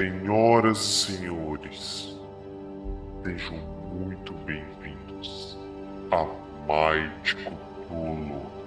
Senhoras e senhores, sejam muito bem-vindos a Might Cthulhu.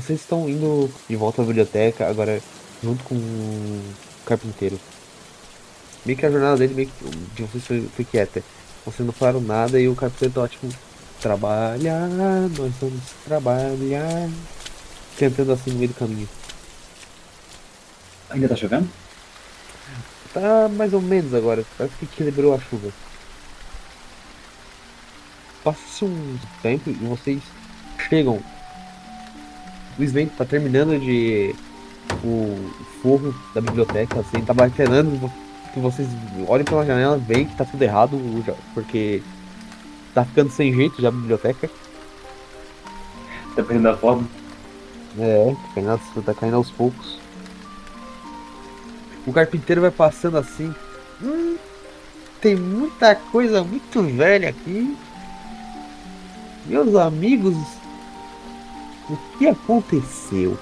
Vocês estão indo de volta à biblioteca agora junto com o carpinteiro. Meio que a jornada dele meio que de vocês foi, foi quieta. Vocês não falaram nada e o carpinteiro tá tipo trabalhar, nós vamos trabalhar. Cantando assim no meio do caminho. Ainda tá chovendo? Tá mais ou menos agora, parece que equilibrou a chuva. Passa-se um tempo e vocês chegam. O Sven tá terminando de. O forro da biblioteca, assim, tá baterando que vocês olhem pela janela veem que tá tudo errado, porque tá ficando sem jeito já a biblioteca. Tá perdendo a forma. É, tá caindo, tá caindo aos poucos. O carpinteiro vai passando assim. Hum, tem muita coisa muito velha aqui. Meus amigos, o que aconteceu?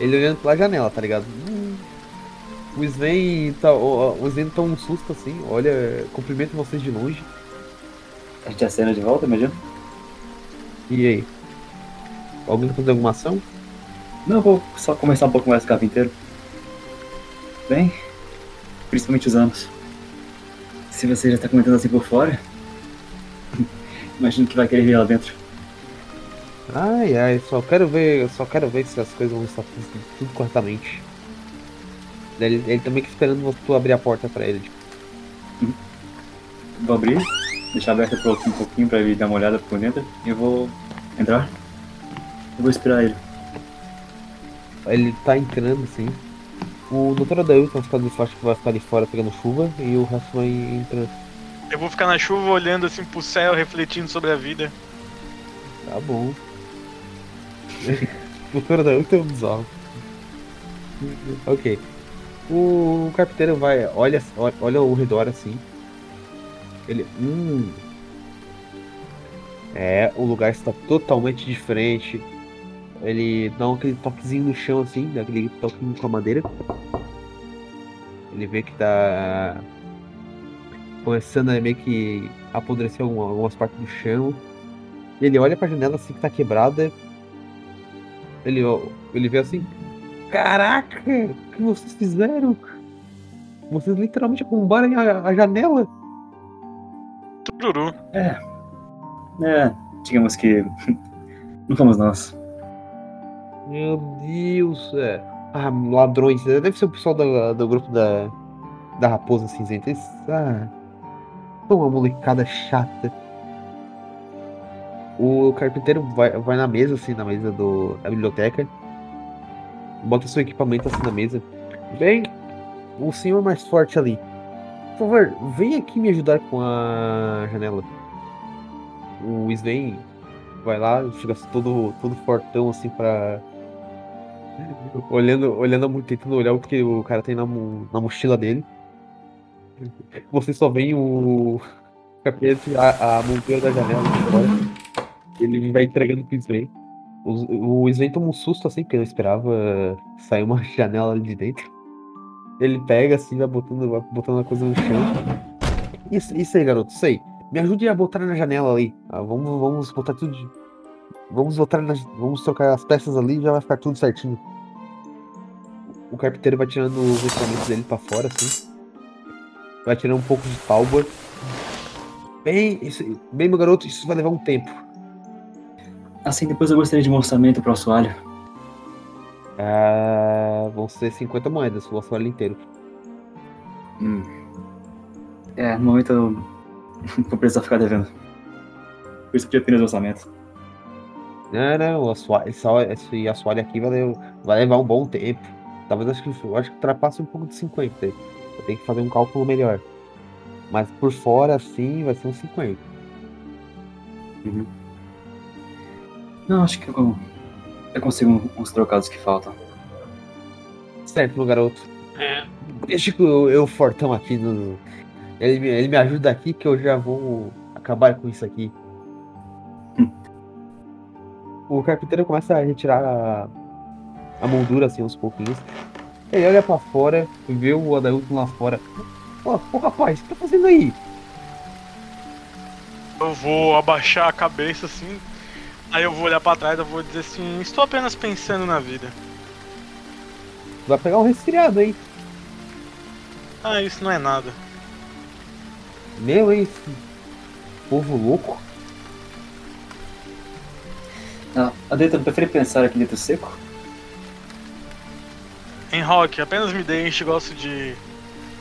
Ele olhando pela janela, tá ligado? Hum, o Sven tá, o, o Sven tá um susto assim, olha, cumprimenta vocês de longe. A gente acena de volta, imagina? E aí? Alguém quer fazer alguma ação? Não, eu vou só conversar um pouco mais o carpinteiro. Bem, principalmente os anos. Se você já tá comentando assim por fora, imagino que vai querer vir lá dentro. Ai, ai, só quero ver, só quero ver se as coisas vão estar tudo, tudo corretamente. Ele, ele também que esperando você tu abrir a porta pra ele. Tipo, Vou abrir, deixar aberta por um pouquinho pra ele dar uma olhada por dentro e eu vou entrar. Eu vou esperar ele. ele tá entrando assim. O Dr. Adailton vai ficar ali, acho que vai ficar ali fora pegando chuva e o resto vai entrando. Eu vou ficar na chuva olhando assim pro céu, refletindo sobre a vida. Tá bom. o Dr. Adailton é um bizarro. Ok. O carpinteiro vai, olha, olha, ao redor assim. Ele. Hum. É, o lugar está totalmente diferente. Ele dá um- aquele toquezinho no chão assim, dá aquele toquinho com a madeira. Ele vê que tá começando a meio que apodrecer alguma- algumas partes do chão. Ele olha pra janela assim que tá quebrada. Ele, ele vê assim. Caraca! O que vocês fizeram? Vocês literalmente arrombaram a, a janela? Tururu. É, digamos que não fomos nós. Meu Deus! É. Ah, ladrões. Deve ser o pessoal da- do grupo da, da Raposa Cinzenta. Eles, ah, uma molecada chata. O carpinteiro vai, vai na mesa, assim, na mesa do, da biblioteca. Bota seu equipamento assim na mesa. Bem, o senhor mais forte ali. Por favor, vem aqui me ajudar com a janela. O Sven vai lá, chega todo, todo fortão assim pra. Olhando, olhando tentando olhar o que o cara tem na, na mochila dele. Você só vê o capeta a, a monteira da janela de fora. Ele vai entregando pro Sven. O, o Sven toma um susto assim, porque não esperava sair uma janela ali de dentro. Ele pega assim, vai botando, vai botando a coisa no chão. Isso, isso aí, garoto, isso aí. Me ajude a botar na janela ali. Ah, vamos, vamos botar tudo. de- Vamos botar na, Vamos trocar as peças ali e já vai ficar tudo certinho. O carpinteiro vai tirando os equipamentos dele pra fora, assim. Vai tirando um pouco de pálvora. Bem, isso, bem, meu garoto, isso vai levar um tempo. Assim, depois eu gostaria de um orçamento para o assoalho. Ah, vão ser 50 moedas, o assoalho inteiro. Hum. É, no momento eu vou precisar ficar devendo. Por isso que eu apenas orçamento. Não, não, o assoalho, esse, assoalho aqui vai, levar- vai levar um bom tempo. Talvez acho que, eu acho que ultrapasse um pouco de 50. Eu tenho que fazer um cálculo melhor. Mas por fora, assim, vai ser uns 50. Não, acho que eu, eu consigo uns trocados que faltam. Certo, meu garoto. Deixa que eu, eu fortão aqui no. Ele, me- ele me ajuda aqui que eu já vou acabar com isso aqui. Hum. O carpinteiro começa a retirar a, a moldura assim aos pouquinhos. Ele olha pra fora, vê o Adailton lá fora. Ô, ô rapaz, o que tá fazendo aí? Eu vou abaixar a cabeça assim. Aí eu vou olhar pra trás e vou dizer assim: estou apenas pensando na vida. Vai pegar um resfriado, hein? Ah, isso não é nada. Meu? Esse povo louco. Ah, a Deta prefere pensar aqui dentro seco? Em rock, apenas me deixe, gosto de.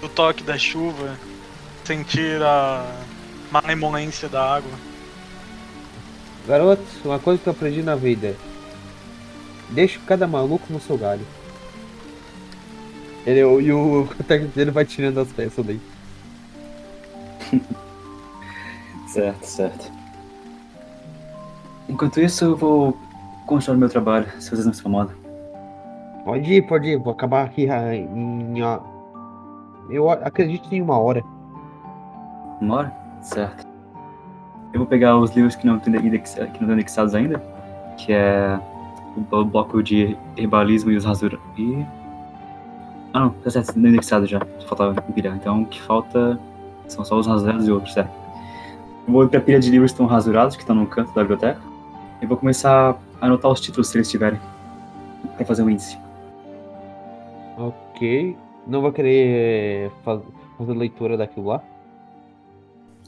do toque da chuva, sentir a malemolência da água. Garoto, uma coisa que eu aprendi na vida. Deixa cada maluco no seu galho. Ele, e o técnico dele vai tirando as peças daí. Certo, certo. Enquanto isso, eu vou continuar meu trabalho, se vocês não se incomodam. Pode ir, pode ir. Vou acabar aqui ah, em. ó, Eu acredito em uma hora. Uma hora? Certo. Eu vou pegar os livros que não estão indexados ainda, que é o blo- bloco de herbalismo e os rasura. E. Ah não, tá certo, não indexado já. Faltava pilha. Então o que falta são só os rasurados e outros, certo? Eu vou pra pilha de livros que estão rasurados, que estão no canto da biblioteca. E vou começar a anotar os títulos se eles tiverem. Pra fazer um índice. Ok. Não vou querer faz- fazer leitura daquilo lá.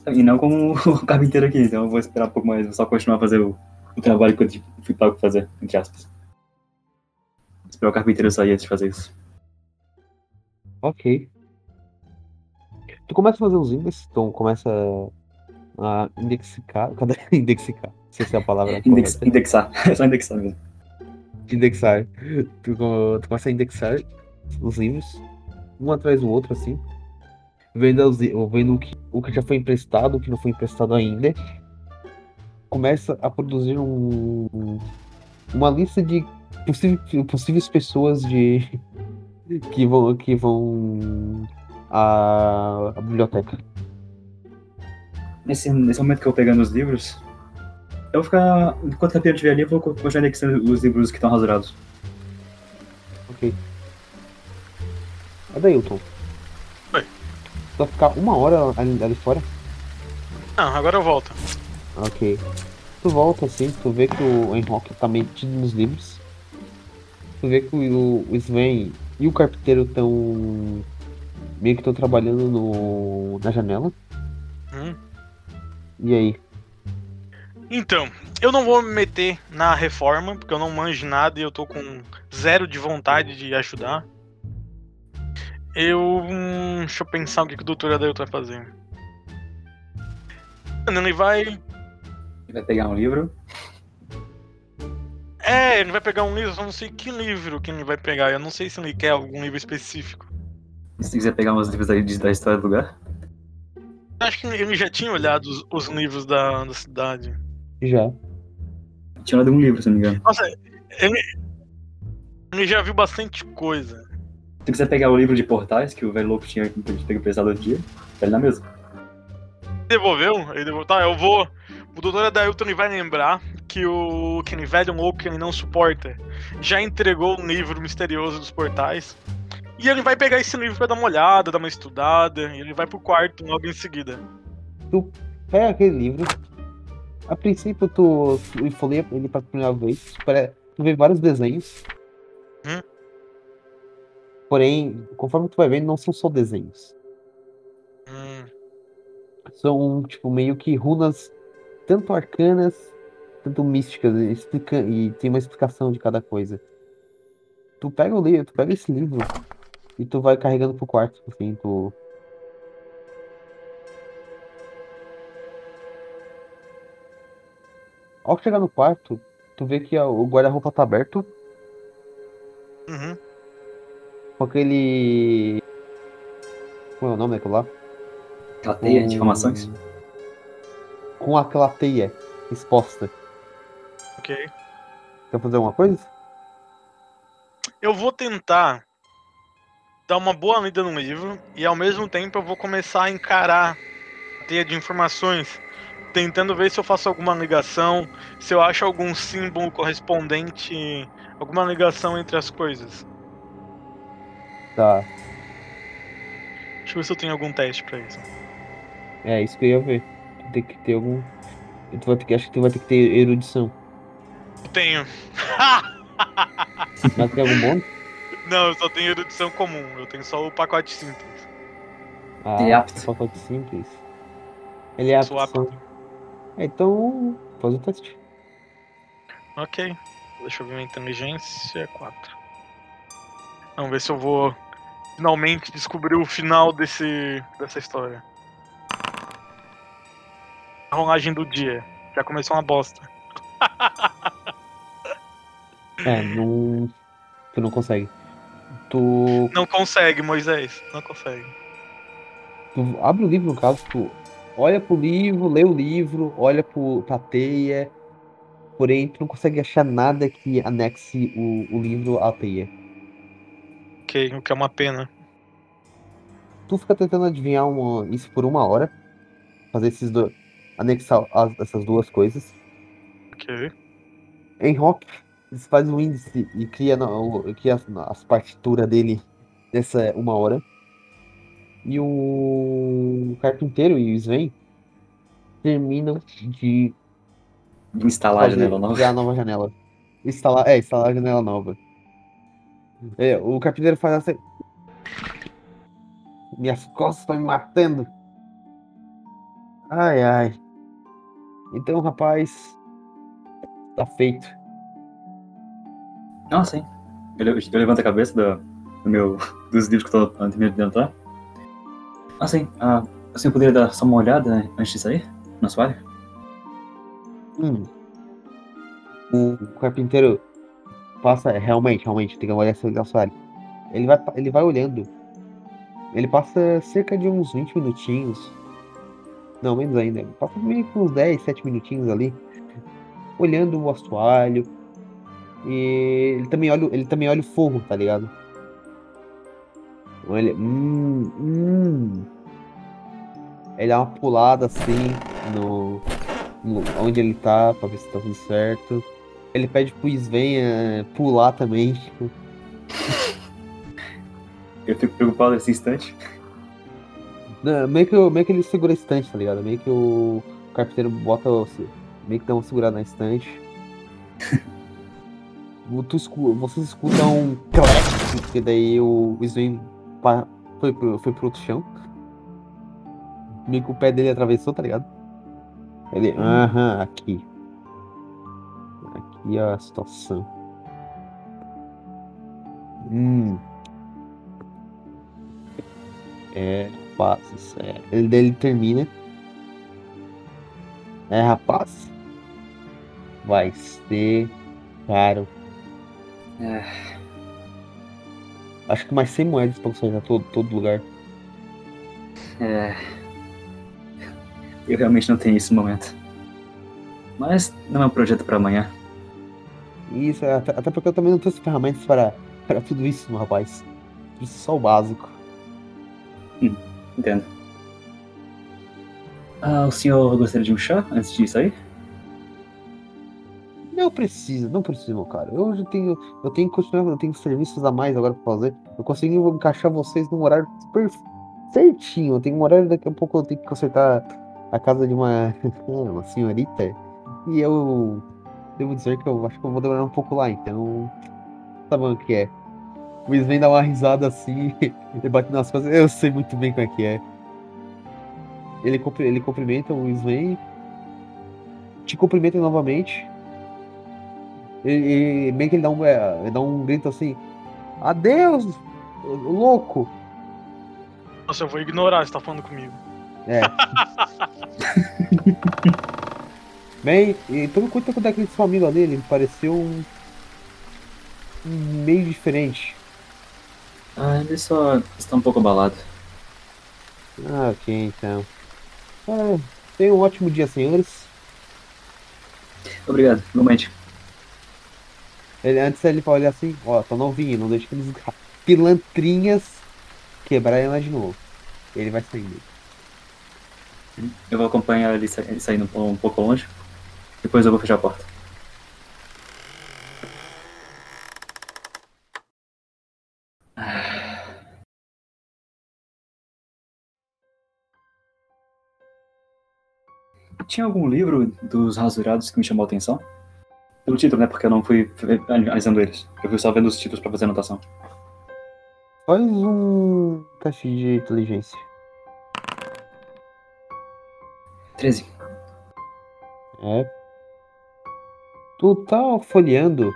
E não como o carpinteiro aqui, então eu vou esperar um pouco mais, vou só continuar a fazer o, o trabalho que eu fui pago pra fazer, entre aspas. Esperar o carpinteiro sair antes de fazer isso. Ok. Tu começa a fazer os índices, então começa a indexicar. Cadê? Indexicar. Não sei se é a palavra. Index, correta. indexar, é só indexar mesmo. indexar. Tu, tu começa a indexar os livros, um atrás do outro, assim. Vendo, li- vendo o, que, o que já foi emprestado, o que não foi emprestado ainda. Começa a produzir um, uma lista de possíveis, possíveis pessoas de que vão, que vão à, à biblioteca. Nesse, nesse momento que eu vou pegando os livros, eu vou ficar, enquano carpinteiro estiver ali, eu vou continuar indexando os livros que estão rasurados. Ok. Adailton. Oi. Tu vai ficar uma hora ali, ali fora? Não, agora eu volto. Ok. Tu volta assim, tu vê que o Enrock tá metido nos livros. Tu vê que o, o Sven e o carpinteiro estão meio que estão trabalhando no, na janela. Hum. E aí? Então, eu não vou me meter na reforma, porque eu não manjo nada e eu tô com zero de vontade de ajudar. Eu. hum, deixa eu pensar o que, que o doutor Adailton vai fazer. Mano, Ele vai. Ele vai pegar um livro, É, ele vai pegar um livro, eu só não sei que livro que ele vai pegar. Eu não sei se ele quer algum livro específico. e se quiser pegar uns livros da, de- da história do lugar. Acho que ele já tinha olhado os, os livros da, da cidade. Já. Tinha olhado um livro, se não me engano. Nossa, ele. Ele já viu bastante coisa. Se quiser pegar o livro de portais que o velho louco tinha pego emprestado outro dia, tá ali na mesa. Devolveu? Ele devolveu. Tá, eu vou. O doutor Adailton ele vai lembrar que o aquele velho louco que ele não suporta já entregou um livro misterioso dos portais. E ele vai pegar esse livro pra dar uma olhada, dar uma estudada, e ele vai pro quarto logo em seguida. Pega aquele livro. A princípio tu, tu folheia ele pra primeira vez. Tu vê vários desenhos. Hum. Porém, conforme tu vai vendo, não são só desenhos. Hum, são tipo meio que runas tanto arcanas tanto místicas e, explica e tem uma explicação de cada coisa tu pega o livro tu pega esse livro e tu vai carregando pro quarto assim tu ao chegar no quarto tu vê que o guarda-roupa tá aberto uhum. Com aquele como é o nome daquilo lá Aquela teia de Com- informações. com aquela teia exposta. Ok. Quer fazer alguma coisa? Eu vou tentar dar uma boa lida no livro e ao mesmo tempo eu vou começar a encarar a teia de informações, tentando ver se eu faço alguma ligação, se eu acho algum símbolo correspondente, alguma ligação entre as coisas. Tá. Deixa eu ver se eu tenho algum teste pra isso. É isso que eu ia ver. Tem que ter algum. Tu vai ter que, acho que tu vai ter que ter erudição. Eu tenho. Mas tem algum bônus? Não, eu só tenho erudição comum, eu tenho só o pacote simples. Ah, Ele é apto. pacote simples. Ele é apto. Sou apto. É, então. Faz o teste. Ok. Deixa eu ver minha inteligência. 4. Vamos ver se eu vou finalmente descobrir o final desse, dessa história. A rolagem do dia. Já começou uma bosta. É, não. Tu não consegue. Tu, Não consegue, Moisés. Não consegue. tu abre o livro, no caso, tu olha pro livro, lê o livro, olha pro, pra teia, porém tu não consegue achar nada que anexe o, o livro à teia. Ok, o que é uma pena. Tu fica tentando adivinhar uma- isso por uma hora, fazer esses dois. anexar as- essas duas coisas. Ok. Em rock, eles fazem o índice e cria, na- o- cria as, as partituras dele nessa uma hora. E o carpinteiro e o Sven terminam de instalar a janela nova. criar a nova janela. Instalar, é, instalar a janela nova. É, o carpinteiro faz assim. Minhas costas estão me matando. Ai, ai. Então, rapaz, tá feito. Ah, sim. Eu, eu levanto a cabeça do, do meu, dos livros que eu tô terminando de tentar. Ah, sim. Ah, assim, eu poderia dar só uma olhada antes de sair? No assoalho? Hum. O carpinteiro passa, realmente, realmente, tem que olhar esse assoalho. Ele vai, ele vai olhando. Ele passa cerca de uns 20 minutinhos. Não, menos ainda. Ele passa meio que uns 10, 7 minutinhos ali. Olhando o assoalho. E ele também olha, ele também olha o forro, tá ligado? Olha, hum, hum. Ele dá uma pulada assim no, no- onde ele tá, pra ver se tá tudo certo. Ele pede pro Sven pular também. Eu fico preocupado nesse instante. Não, meio, que, meio que ele segura a estante, tá ligado? Meio que o carpinteiro bota. Meio que dá uma segurada na estante. Tu escu- vocês escutam um clack, porque daí o Sven foi pro, foi pro outro chão. Meio que o pé dele atravessou, tá ligado? Ele, aham, aqui. Aqui é a situação. Hum. É, rapazes, é. Ele, daí ele termina. É, rapaz. Vai ser caro. É. Acho que mais 100 moedas pra consertar todo, todo lugar. É. Eu realmente não tenho isso no momento. Mas não é um projeto pra amanhã. Isso, até, até porque eu também não trouxe ferramentas para, para tudo isso, meu rapaz. Trouxe só o básico. Entendo. Ah, o senhor gostaria de um chá antes de sair? Não precisa, não precisa, meu cara. Eu já tenho, eu tenho que continuar, eu tenho serviços a mais agora pra fazer. Eu consegui encaixar vocês num horário super certinho. Eu tenho um horário daqui a pouco eu tenho que consertar a casa de uma, uma senhorita. E eu devo dizer que eu acho que eu vou demorar um pouco lá, então. Sabe o que é? O Sven dá uma risada assim e bate nas costas. Eu sei muito bem como é que é. Ele, ele cumprimenta o Sven. Te cumprimenta novamente. E, e meio que ele dá um, é, ele dá um grito assim: Adeus, louco! Nossa, eu vou ignorar você tá falando comigo. É. Bem, e toma conta com daquele seu amigo ali, ele pareceu um, um meio diferente. Ah, ele só está um pouco abalado. Ah, ok, então. Ah, tenha um ótimo dia, senhores. Obrigado, igualmente. Ele, antes ele olha assim, ó, tô novinho, não deixa aqueles pilantrinhas quebrar ela de novo. Ele vai saindo. Eu vou acompanhar ele sa- ele saindo um pouco longe. Depois eu vou fechar a porta. Tinha algum livro dos rasurados que me chamou a atenção? Pelo título, né? Porque eu não fui analisando eles. Eu fui só vendo os títulos pra fazer anotação. Faz um teste de inteligência. 13. É. Tu tá folheando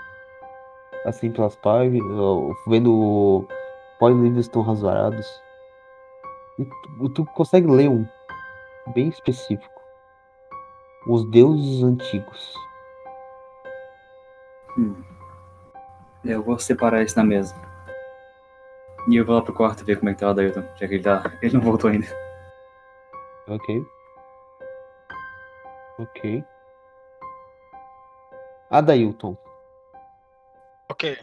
assim pelas páginas, vendo quais livros estão rasurados. E tu, tu consegue ler um bem específico. Os deuses antigos. Eu vou separar isso na mesa. E eu vou lá pro quarto ver como é que tá o Adailton, já que ele tá. Ele não voltou ainda. Ok. Ok. Adailton, Ok.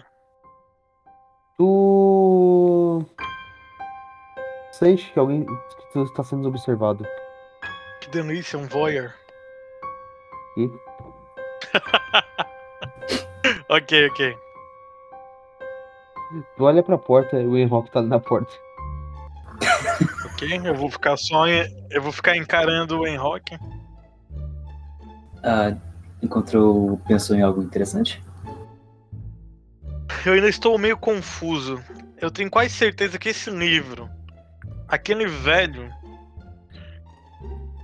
tu sente que alguém que tu está sendo observado. Que delícia, um voyeur. E Ok, ok. tu olha pra porta e o Enrock tá ali na porta. Ok, eu vou ficar só em, eu vou ficar encarando o Enrock. Ah, encontrou. pensou em algo interessante? Eu ainda estou meio confuso. Eu tenho quase certeza que esse livro, aquele velho,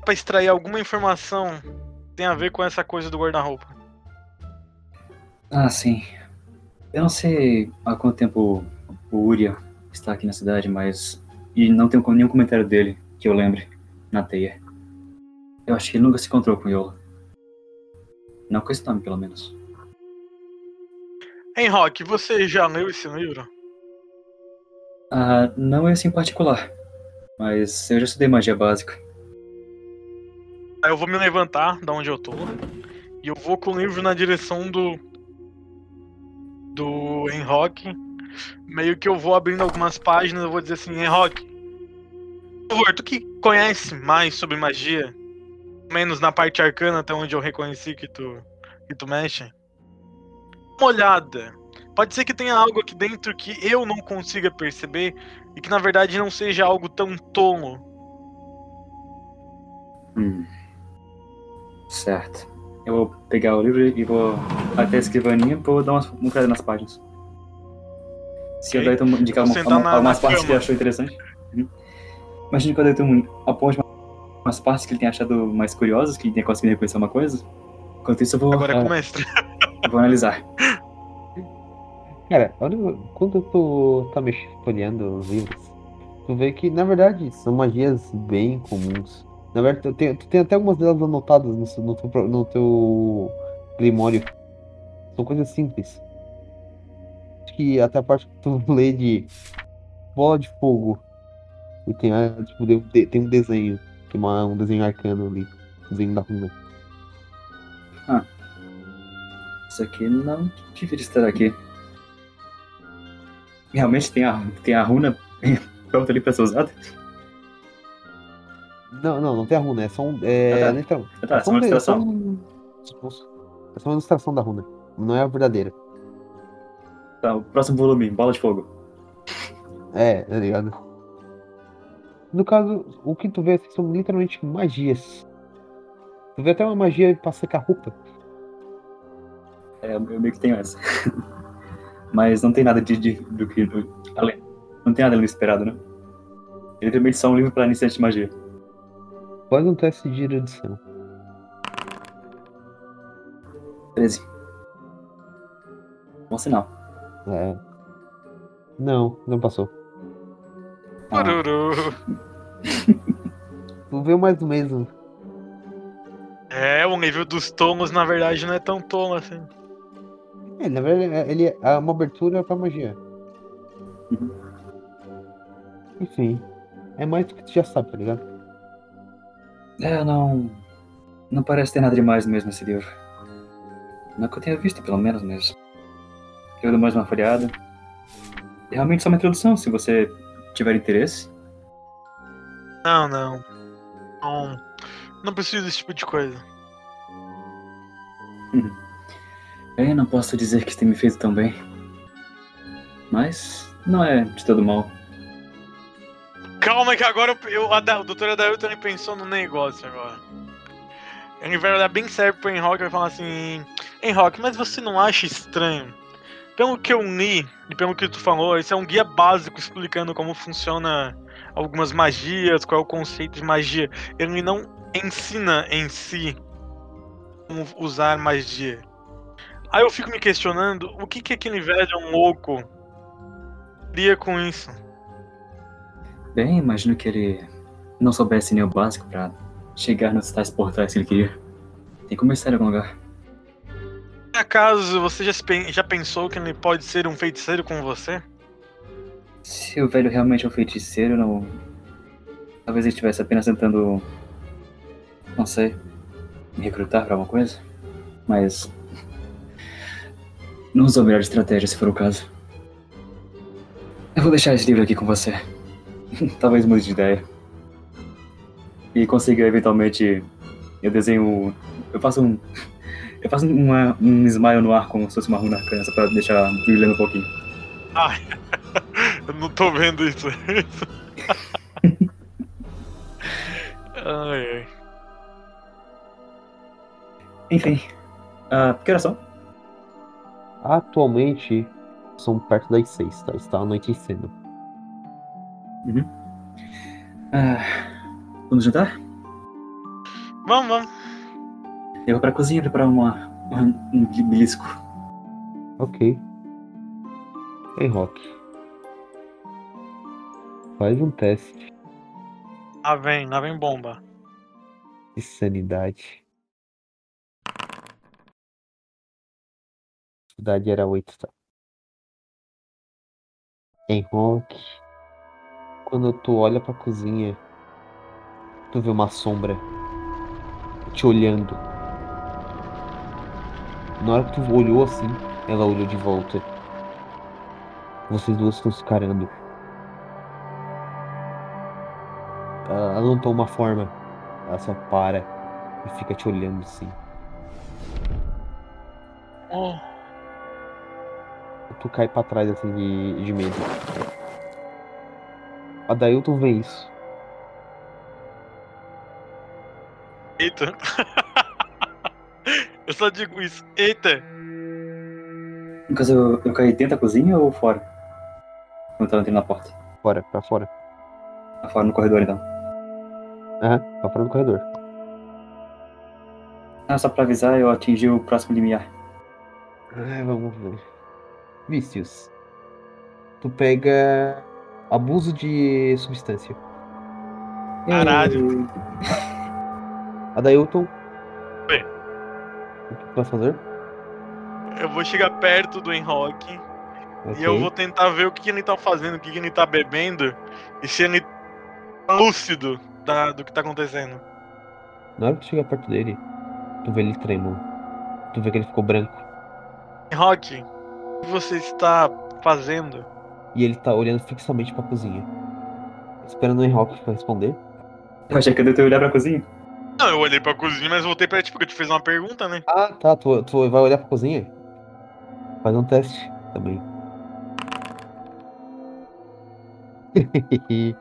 pra extrair alguma informação tem a ver com essa coisa do guarda-roupa. Ah, sim. Eu não sei há quanto tempo o Uria está aqui na cidade, mas. E não tenho nenhum comentário dele que eu lembre na teia. Eu acho que ele nunca se encontrou com Yola. Não com esse nome, pelo menos. Enrock, você já leu esse livro? Ah, não esse em particular. Mas eu já estudei magia básica. Eu vou me levantar da onde eu tô e eu vou com o livro na direção do do Enrock. Meio que eu vou abrindo algumas páginas, eu vou dizer assim, Enrock, por favor, tu que conhece mais sobre magia, menos na parte arcana até onde eu reconheci que tu que tu mexe. Dá Uma olhada. Pode ser que tenha algo aqui dentro que eu não consiga perceber e que na verdade não seja algo tão tolo. Hum. Certo. Eu vou pegar o livro e vou até a escrivaninha vou dar umas, uma olhada nas páginas. Se Ok. o Dayton indicar uma, algumas partes que achou interessante. Uhum. Imagina que o Dayton aponte uma- umas partes que ele tem achado mais curiosas, que ele tenha conseguido reconhecer uma coisa. Enquanto isso, eu vou, Agora é Ah. com o mestre. eu vou analisar. Cara, olha, quando tu tá mexendo, folheando os livros, tu vê que, na verdade, são magias bem comuns. Na verdade, tu tem, tu tem até algumas delas anotadas no, no, teu, no teu grimório. São coisas simples. Acho que até a parte que tu lê de bola de fogo. E tem, a- tipo, tem um desenho, que é uma- um desenho arcano ali. Desenho da runa. Isso aqui não deveria estar aqui. Realmente tem a, tem a runa pronta ali pra ser usada? Não, não, não tem a runa, é só um. É, Ah, tá. Ah, tá, É só uma de- ilustração. É só uma ilustração da runa. Não é a verdadeira. Tá, o próximo volume, bola de fogo. É, tá ligado? No caso, o que tu vê assim, são literalmente magias. Tu vê até uma magia pra secar roupa. É, eu meio que tenho essa. Mas não tem nada de, de- do que. do- além, não tem nada além do esperado, né? Ele literalmente só um livro pra iniciante de magia. Faz um teste de erudição. 13. Bom sinal. É. Não, não passou. Ah, Vê mais do mesmo. É, o nível dos tomos, na verdade, não é tão tomo assim. É, na verdade, é- ele é uma abertura pra magia. Uhum. Enfim. É mais do que tu já sabe, tá ligado? É, não. Não parece ter nada demais mesmo esse livro. Não que eu tenha visto, pelo menos, mas. Eu dou mais uma folhada. Realmente só uma introdução, se você tiver interesse. Não, não. Não, não preciso desse tipo de coisa. Bem, não posso dizer que tem me feito tão bem. Mas não é de todo mal. Calma que agora eu, eu, a, Da- o doutor Adair também pensou no negócio agora. Ele vai olhar bem sério pro Enrock e vai falar assim: Enrock, mas você não acha estranho? Pelo que eu li e pelo que tu falou, esse é um guia básico explicando como funciona algumas magias, qual é o conceito de magia. Ele não ensina em si como usar magia. Aí eu fico me questionando o que, que aquele velho louco queria com isso. Bem, imagino que ele não soubesse nem o básico pra chegar nos tais portais que ele queria. Tem que começar em algum lugar. Acaso você já, já pensou que ele pode ser um feiticeiro com você? Se o velho realmente é um feiticeiro, não. Talvez ele estivesse apenas tentando. Não sei. Me recrutar pra alguma coisa. Mas. Não usou a melhor estratégia se for o caso. Eu vou deixar esse livro aqui com você. Talvez mude de ideia. E consiga eventualmente. Eu desenho. Eu faço um. Eu faço uma, um smile no ar como se fosse uma runa arcana, só pra deixar brilhando um pouquinho. Ai, eu não tô vendo isso. ai, ai. Enfim. Ah, que horas são? Atualmente são perto das seis, tá? Está anoitecendo. Ah, vamos jantar? Vamos, vamos. Eu vou pra cozinha preparar uma, um, um belisco. Ok. Ei, Rock. Faz um teste Lá vem, lá vem bomba. de sanidade. Sanidade era 8, tá? Em Rock. Quando tu olha pra cozinha, tu vê uma sombra te olhando. Na hora que tu olhou assim, ela olhou de volta. Vocês duas estão se carando. Ah, Ela não toma forma. Ela só para e fica te olhando assim. Oh, Tu cai pra trás assim de, de medo. A Dailton vê isso. eita. eu só digo isso. Eita. No caso, eu, eu caí dentro da cozinha ou fora? Quando eu tava entrando na porta. Fora, pra fora. Ah, Fora no corredor, então. Aham, pra fora do corredor. Ah, só pra avisar, eu atingi o próximo limiar. Ai, vamos ver. Vícios. Tu pega abuso de substância. Caralho. A Dailton. Bem. O que tu vai fazer? Eu vou chegar perto do Enrock e eu vou tentar ver o que, que ele tá fazendo, o que, que ele tá bebendo e se ele tá lúcido da- do que tá acontecendo. Na hora que tu chega perto dele, tu vê ele tremendo. Tu vê que ele ficou branco. Enrock, o que você está fazendo? E ele tá olhando fixamente pra cozinha. Esperando o Enrock pra responder. Eu achei que eu tentei olhar pra cozinha. Não, eu olhei pra cozinha, mas voltei pra ti porque eu te fiz uma pergunta, né? Ah, tá. Tu, tu vai olhar pra cozinha? Faz um teste também.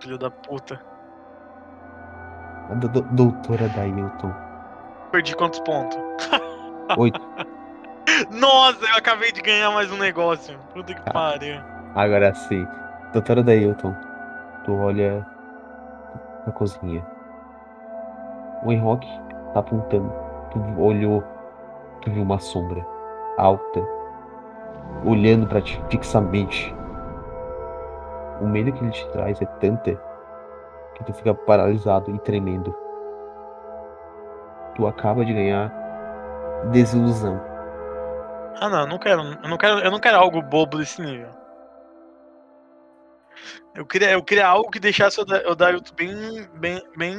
Filho da puta. Do- do- doutora Dailton. Perdi quantos pontos? Oito. Nossa, eu acabei de ganhar mais um negócio. Puta que Ah. pariu. Agora sim. Doutora Dailton. Tu olha pra cozinha. O Enrock tá apontando. Tu olhou. Tu viu uma sombra alta. Olhando pra ti fixamente. O medo que ele te traz é tanta que tu fica paralisado e tremendo. Tu acaba de ganhar desilusão. Ah não, eu não quero. Eu não quero, eu não quero algo bobo desse nível. Eu queria, eu queria algo que deixasse o Da- o Dailton bem, bem, bem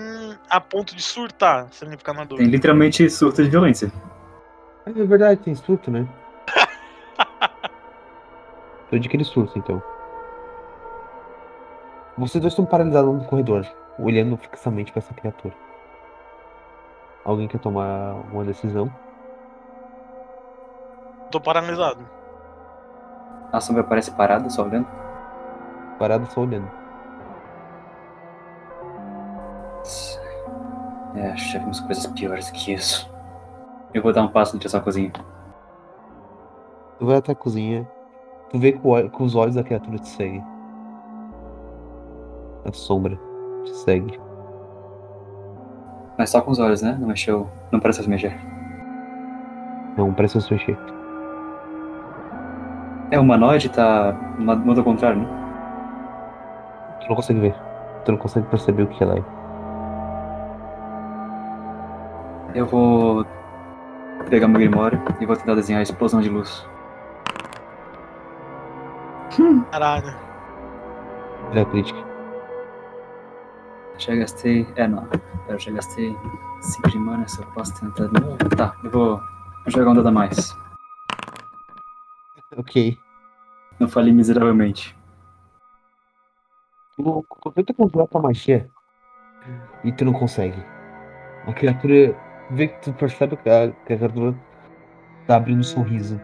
a ponto de surtar, se ele ficar na Tem dúvida. literalmente surto de violência. É verdade, tem surto, né? Tô de aquele surto, então. Vocês dois estão paralisados no corredor, olhando fixamente pra essa criatura. Alguém quer tomar uma decisão? Tô paralisado. A sombra parece parada, só olhando. Parado só olhando. É, já vimos coisas piores que isso. Eu vou dar um passo na direção da cozinha. Tu vai até a cozinha. Tu vê que os olhos da criatura te seguem. A sombra te segue. Mas só com os olhos, né? Não mexeu. Não parece se mexer. Não, parece se mexer. É, o humanoide tá no modo contrário, né? Tu não consegue ver. Tu não consegue perceber o que ela é. Eu vou pegar meu grimório e vou tentar desenhar a explosão de luz. Caralho. É crítica. Já gastei. É, não. Eu já gastei 5 de mana, se eu posso tentar de novo. Tá, eu vou jogar um dado a mais. Ok. Não falei miseravelmente. Tu, tenta controlar tua magia e tu não consegue. A criatura vê que tu percebe que a, que a criatura tá abrindo um sorriso.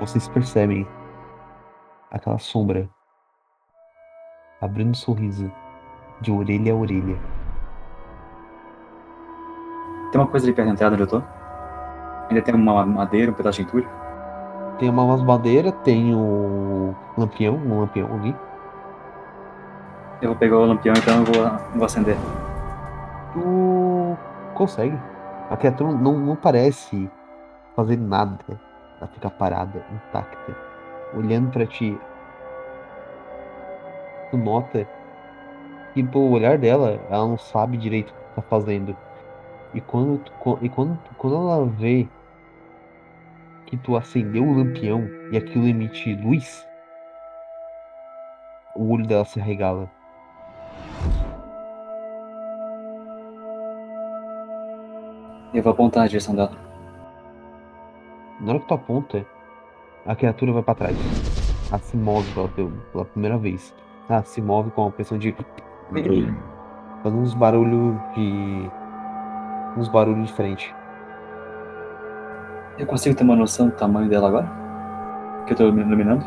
Vocês percebem aquela sombra abrindo um sorriso de orelha a orelha. Tem uma coisa ali perto da entrada onde eu tô? Ainda tem uma madeira, um pedaço de entulho. Tem uma umas madeiras, tem o lampião, um lampião ali. Eu vou pegar o lampião, então eu vou, vou acender. Tu consegue. A criatura não, não parece fazer nada. Ela fica parada, intacta, olhando pra ti. Tu nota que pelo olhar dela, ela não sabe direito o que tá fazendo. E quando, tu- e quando, quando ela vê que tu acendeu o lampião e aquilo emite luz, o olho dela se arregala. Eu vou apontar na direção dela. Na hora que tu aponta, a criatura vai pra trás. Ela se move pela, pela primeira vez. Ela se move com a pressão de. Fazendo uns barulhos de. uns barulhos diferentes. Eu consigo ter uma noção do tamanho dela agora? Que eu tô iluminando?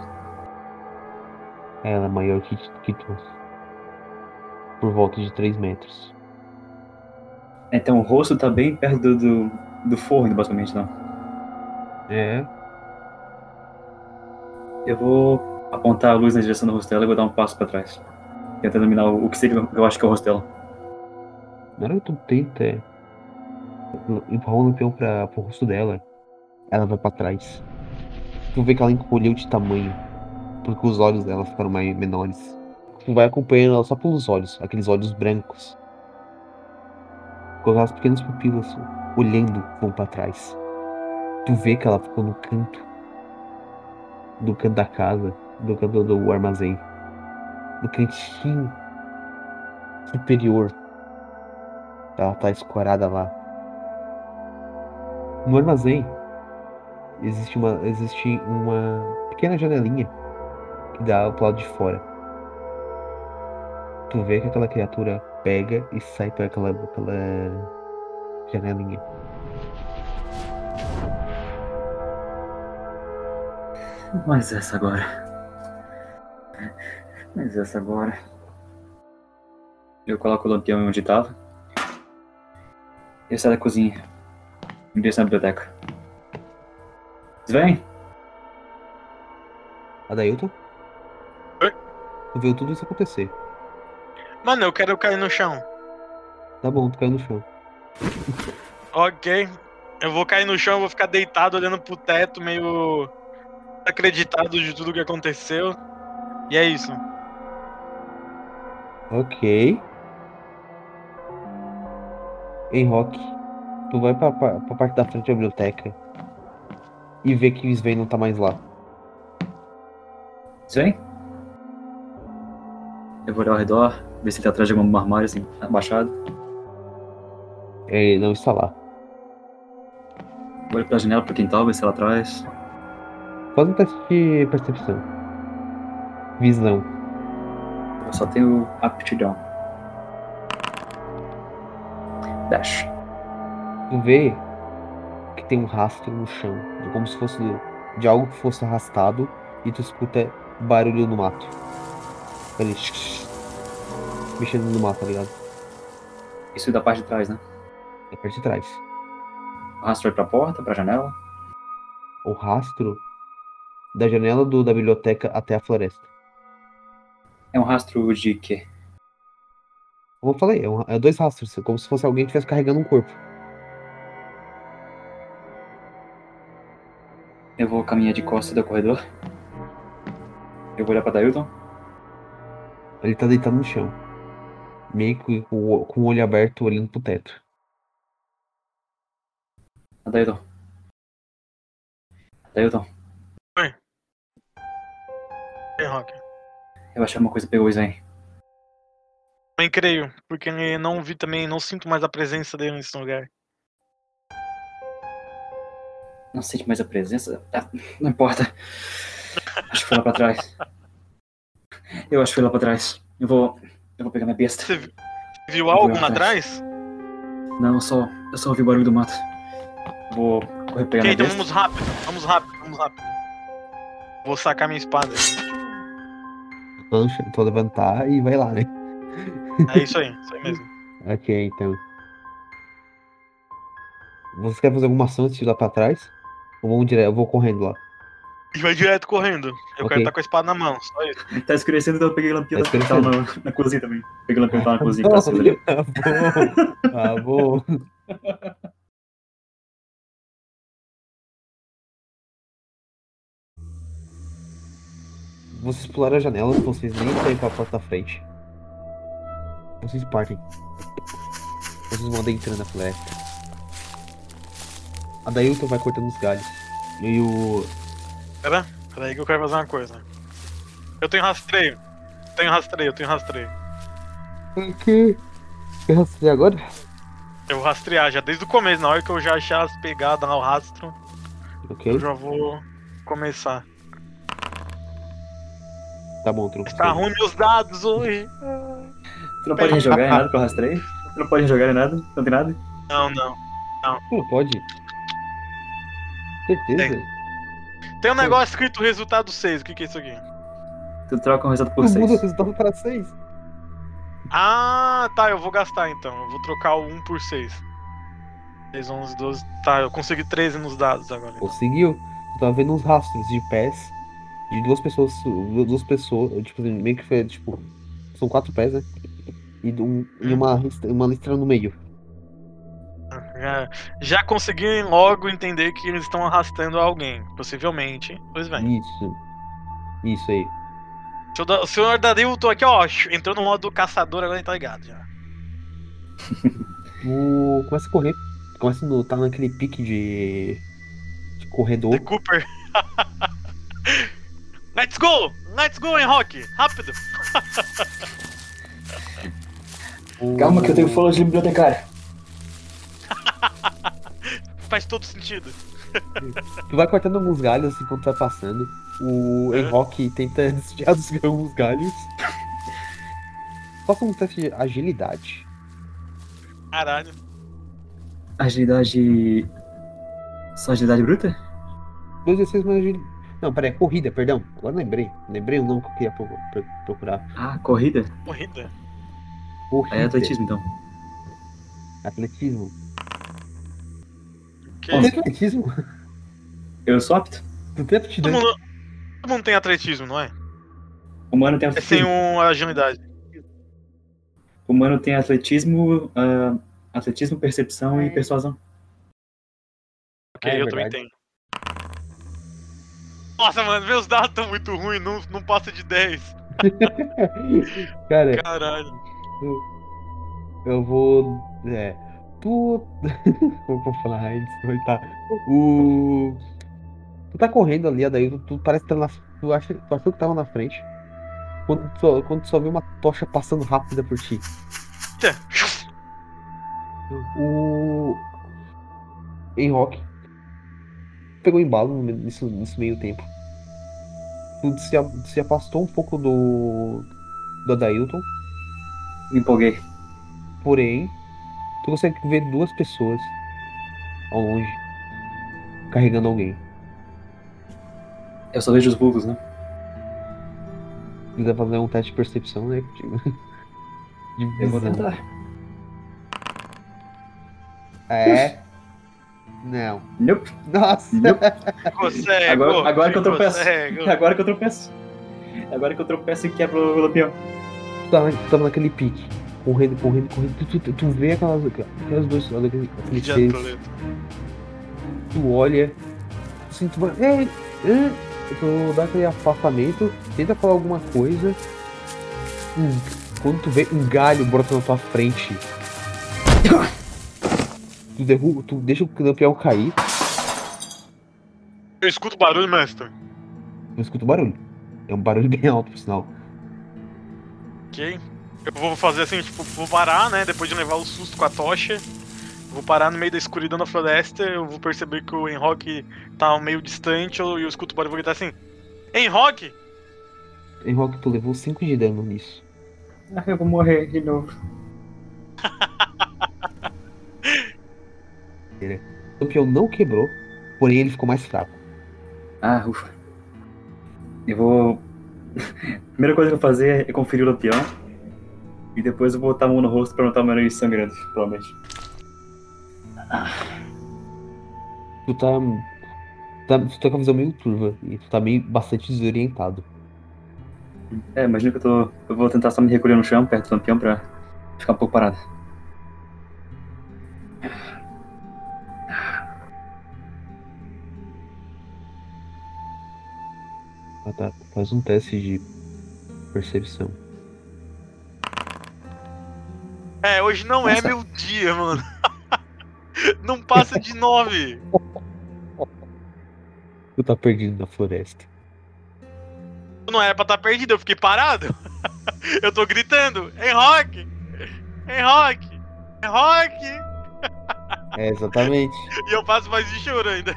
Ela é maior que, que tu. Por volta de 3 metros. Então o rosto tá bem perto do, do, do forno, basicamente, não. É. Eu vou apontar a luz na direção do rosto e vou dar um passo pra trás. Tentando iluminar o, o que seria, eu acho que é o rosto dela. Na hora que tu tenta empurrar o lampião pra, pro rosto dela, ela vai pra trás. Tu vê que ela encolheu de tamanho, porque os olhos dela ficaram mais menores. Tu vai acompanhando ela só pelos olhos, aqueles olhos brancos. Com aquelas pequenas pupilas olhando vão pra trás. Tu vê que ela ficou no canto. Do canto da casa, do canto do armazém. No cantinho superior ela tá escorada lá. No armazém existe uma, existe uma pequena janelinha que dá pro lado de fora. Tu vê que aquela criatura pega e sai por aquela, aquela janelinha. Mas essa agora. Mas essa agora. Eu coloco o lampião onde tava. Eu saio da cozinha. Me desço na biblioteca. Vem! Adailton? Oi? Tu viu tudo isso acontecer. Mano, eu quero cair no chão. Tá bom, tu caiu no chão. Ok. Eu vou cair no chão, vou ficar deitado olhando pro teto, meio acreditado de tudo que aconteceu. E é isso. Ok. Ei, Rock, tu vai pra, pra, pra parte da frente da biblioteca e vê que o Sven não tá mais lá. Vem! Eu vou olhar ao redor, ver se ele tá atrás de algum armário assim, abaixado. Ele não está lá. Olho pra janela pro quintal, ver se ela atrás. Faz um teste de percepção. Visão. Só tenho aptidão. Dash. Tu vê que tem um rastro no chão, como se fosse de algo que fosse arrastado, e tu escuta barulho no mato. Ele mexendo no mato, tá ligado? Isso da parte de trás, né? É parte de trás. O rastro vai pra porta, pra janela. O rastro da janela do, da biblioteca até a floresta. É um rastro de quê? Como eu falei, é, um- é dois rastros, como se fosse alguém que estivesse carregando um corpo. Eu vou caminhar de costas do corredor. Eu vou olhar pra Dailton. Ele tá deitado no chão. Meio que com, o- com o olho aberto, olhando pro teto. Dailton. Dailton, Bem, Rock. Eu achei uma coisa pegou o Sven. Também creio, porque não vi também, não sinto mais a presença dele nesse lugar. Não sente mais a presença? Ah, não importa. Acho que foi lá pra trás. Eu acho que foi lá pra trás. Eu vou. Eu vou pegar minha besta. Você vi- viu algo lá atrás? Não, eu só. Eu só ouvi o barulho do mato. Vou correr pegar Ok, minha então besta. vamos rápido, vamos rápido, vamos rápido. Vou sacar minha espada. Lancha, tô levantar e vai lá, né? É isso aí, isso aí mesmo. Ok, então. Você quer fazer alguma ação antes de ir lá pra trás? Ou vamos direto? Eu vou correndo lá. E vai direto correndo. Eu Ok. quero estar com a espada na mão, só isso. Tá escurecendo, então eu peguei lampinha Tá da na, na cozinha também. Peguei que tava na cozinha. Tá bom. Tá bom. Vocês pularam a janela, vocês nem saem pra porta da frente. Vocês partem. Vocês vão adentrando na floresta. A Dailton vai cortando os galhos. E o. Pera, pera aí que eu quero fazer uma coisa. Eu tenho rastreio. Tenho rastreio, eu tenho rastreio. Ok. Eu rastreei agora? Eu vou rastrear já desde o começo, na hora que eu já achar as pegadas lá, o rastro, Ok. eu já vou começar. Tá bom, truco. Tá ruim meus dados hoje. Tu não pode jogar em nada que eu rastrei? Tu não pode jogar em nada? Não tem nada? Não, não. Não pode. Certeza? Tem um negócio escrito resultado 6, o que, que é isso aqui? Tu troca um resultado por Não muda o 6. resultado para 6. Ah, tá, eu vou gastar então. Eu vou trocar o 1 por 6. 6, 11, 12. Tá, eu consegui 13 nos dados agora. Conseguiu. Eu tava vendo uns rastros de pés de duas pessoas. Duas pessoas. Tipo, assim, meio que foi, tipo. São quatro pés, né? E, um, e uma, listra- uma listra no meio. Já, já consegui logo entender que eles estão arrastando alguém. Possivelmente. Pois bem. Isso. Isso aí. O senhor Darilton aqui, ó. Entrou no modo caçador, agora ele tá ligado já. O... Começa a correr. Começa no. Tá naquele pique de. De corredor. The Cooper. Let's go! Let's go, hein, Rock! Rápido! Calma que eu tenho folha de bibliotecário. Faz todo sentido. Tu vai cortando alguns galhos enquanto vai passando. O. Enrock tenta desviar dos alguns galhos. Faça um teste de agilidade. Caralho. Agilidade. Só agilidade bruta? 2 d 6 mais agilidade. Não, peraí, corrida, perdão. Agora lembrei. Lembrei o nome que eu queria pro- pro- procurar. Ah, corrida? Corrida. Corrida. É atletismo então. Atletismo. Que Tem Onze. atletismo? Eu sou apto. Tu tem todo, aptidão? mundo, todo mundo tem atletismo, não é? Humano tem É sem atletismo. um agilidade. Humano tem atletismo, ah, atletismo, percepção e persuasão. Ok, É eu também verdade. tenho. Nossa, mano, meus dados estão muito ruins, não, não passa de 10. Cara, Caralho. eu vou. É. Tu. Vou falar? Vai tá. O. Tu tá correndo ali, daí tu, tu parece que tá na. Tu, acha, tu achou que tava na frente. Quando tu, só, quando tu só vê uma tocha passando rápida por ti. O. Em rock. Pegou embalo nesse, nesse meio tempo. Tu se, se afastou um pouco do. Do Adailton. Me empolguei. Porém, tu consegue ver duas pessoas ao longe carregando alguém. Eu só vejo os vultos, né? Precisa fazer um teste de percepção, né? De Eu vou tentar. É. Não. Nope. Nossa! Nope. Consegue. Agora- agora que eu tropeço. Consegue. Agora que eu tropeço. Agora que eu tropeço e quebro o lampião. Tu tava, tu tava naquele pique. Correndo, correndo, correndo. Tu, tu, tu, tu vê aquelas, aquelas duas. Aqueles, aqueles seres. Tu olha. Assim, tu vai. Ei, ei. Tu dá aquele afastamento. Tenta falar alguma coisa. Hum, quando tu vê um galho brota na tua frente. Tu derruba. Tu deixa o lampião cair. Eu escuto barulho, mestre. Tu escuta o barulho. É um barulho bem alto, por sinal. Ok. Eu vou fazer assim, tipo, vou parar, né? Depois de levar o susto com a tocha. Vou parar no meio da escuridão da floresta. Eu vou perceber que o Enrock tá meio distante. eu- E eu escuto o barulho e vou gritar assim: Enrock! Em rock, tu levou 5 de dano nisso. Ah, eu vou morrer de novo. O lampião não quebrou, porém ele ficou mais fraco. Ah, ufa. Eu vou. Primeira coisa que eu vou fazer é conferir o lampião. E depois eu vou botar a mão no rosto pra notar o meu nariz sangrando, provavelmente. Tu tá, tá. Tu tá com a visão meio turva e tu tá meio bastante desorientado. É, imagina que eu tô. Eu vou tentar só me recolher no chão, perto do lampião, pra ficar um pouco parado. Ah, tá. Faz um teste de percepção. É, hoje não é Nossa. meu dia, mano. não passa de nove. Tu tá perdido na floresta. Não era pra estar perdido, eu fiquei parado. eu tô gritando: Enrock! Enrock! Enrock! É, exatamente. E eu faço mais de choro ainda.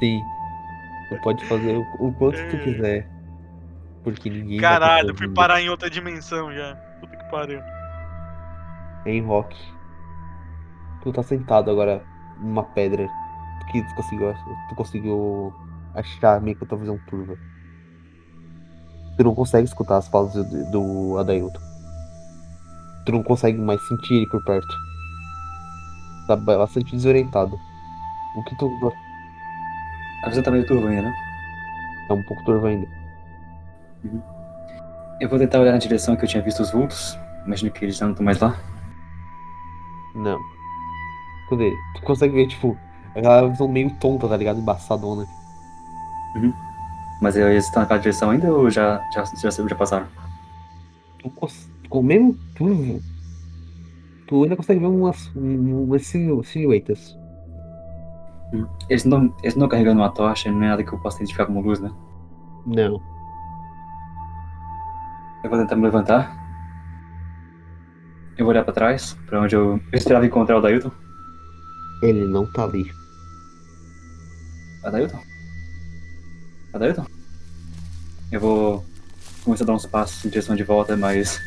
Sim. Tu pode fazer o, o quanto tu É. quiser. Porque ninguém. Caralho, eu fui parar em outra dimensão já. Puta que pariu. Em rock. Tu tá sentado agora numa pedra que tu conseguiu, tu conseguiu achar meio que a tua visão turva. Tu não consegue escutar as falas do, do Adailton. Tu não consegue mais sentir ele por perto. Tá ba- bastante desorientado. O que tu. A visão tá meio turva ainda, né? É um pouco turvo ainda. Eu vou tentar olhar na direção que eu tinha visto os vultos. Imagino que eles já não estão mais lá. Não. Cadê? Tu consegue ver, tipo, aquela visão meio tonta, tá ligado? Embaçadona. Mas eles estão naquela direção ainda ou já, já, já, já passaram? tu com o mesmo turvo, tu ainda consegue ver umas, um- umas silhuetas. Eles não eles não carregando uma tocha, não é nada que eu possa identificar como luz, né? Não. Eu vou tentar me levantar. Eu vou olhar pra trás, pra onde eu, eu esperava encontrar o Dailton. Ele não tá ali. Adailton? Adailton? Eu vou começar a dar uns passos em direção de volta, mas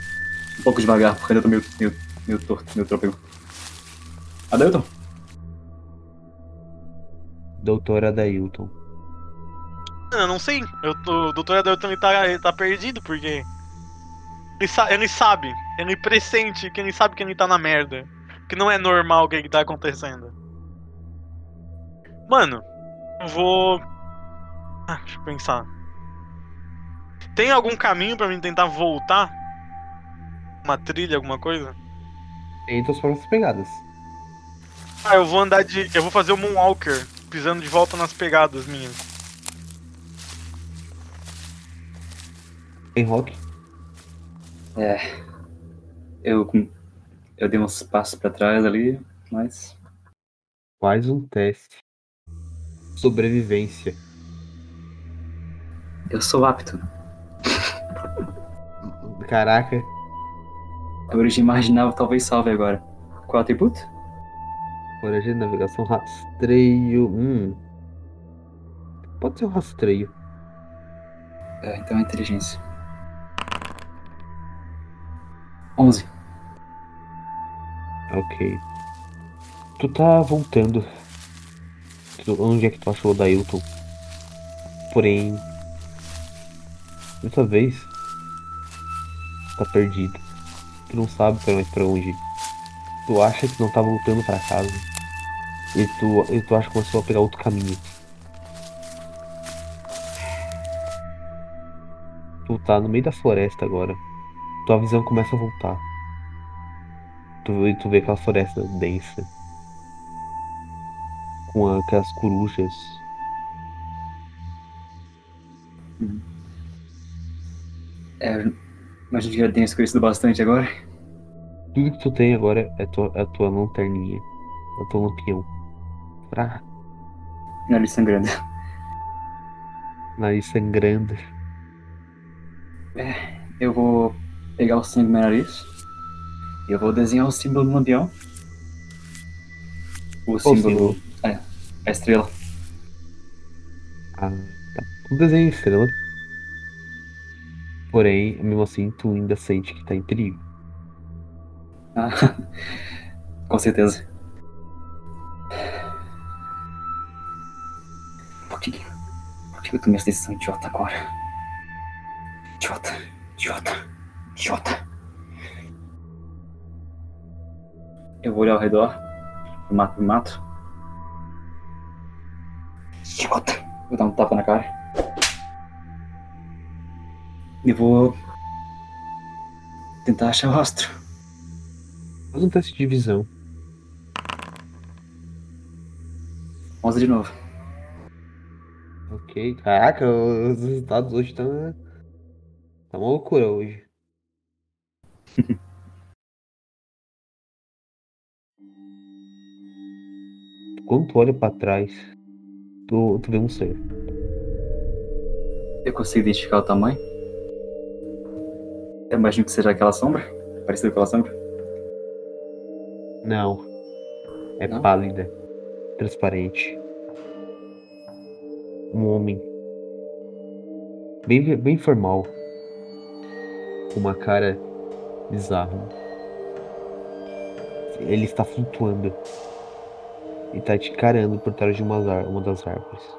um pouco devagar, porque ainda tô meio, meio, meio torto, meio trôpego. Adailton? Doutora Dailton. Eu não sei. Eu, o. Adelton ele tá, ele tá perdido porque. Ele, sa- ele sabe, ele pressente que ele sabe que ele tá na merda. Que não é normal o que, que tá acontecendo. Mano, eu vou. Ah, deixa eu pensar. Tem algum caminho pra mim tentar voltar? Uma trilha, alguma coisa? Tem próprias pegadas. Ah, eu vou andar de. Eu vou fazer o Moonwalker, pisando de volta nas pegadas minhas. Em rock. É. Eu, eu dei uns passos pra trás ali, mas. Faz um teste. Sobrevivência. Eu sou apto. Caraca. A origem marginal talvez salve agora. Qual atributo? Foragem de navegação, rastreio. Hum. Pode ser um rastreio. É, então é inteligência. 11. Ok. Tu tá voltando. Tu- onde é que tu achou o Dailton? Porém. Dessa vez. Tá perdido. Tu não sabe pra onde ir. Tu acha que não tá voltando pra casa. E tu, e tu acha que começou a pegar outro caminho. Tu tá no meio da floresta agora. Tua visão começa a voltar. Tu, tu vê aquela floresta densa. Com aquelas corujas. É, imagino que já tenha escurecido bastante agora. Tudo que tu tem agora é tua, é a tua lanterninha. É o teu lampião. Pra Nariz sangrando. nariz sangrando. Eu vou pegar o sangue do meu nariz. E eu vou desenhar o símbolo do lampião. O Qual símbolo. símbolo? É, a estrela. Ah, tá. Tu desenha estrela. Porém, mesmo assim, tu ainda sente que tá em perigo. Com certeza. Por que, por que eu tomei essa decisão idiota agora? Idiota, idiota, idiota. Eu vou olhar ao redor. Eu mato, mato. Idiota. Vou dar um tapa na cara. E vou tentar achar o rastro. Faz um teste de visão. 11 de novo. Ok. Caraca, os resultados hoje estão. Tá uma loucura hoje. Quando tu olha pra trás, tu, tu vê um ser. Eu consigo identificar o tamanho? Eu imagino que seja aquela sombra. Parecido com aquela sombra. Não. É Não? pálida. Transparente. Um homem. Bem, bem formal. Com uma cara bizarra. Ele está flutuando. E tá te encarando por trás de uma, uma das árvores.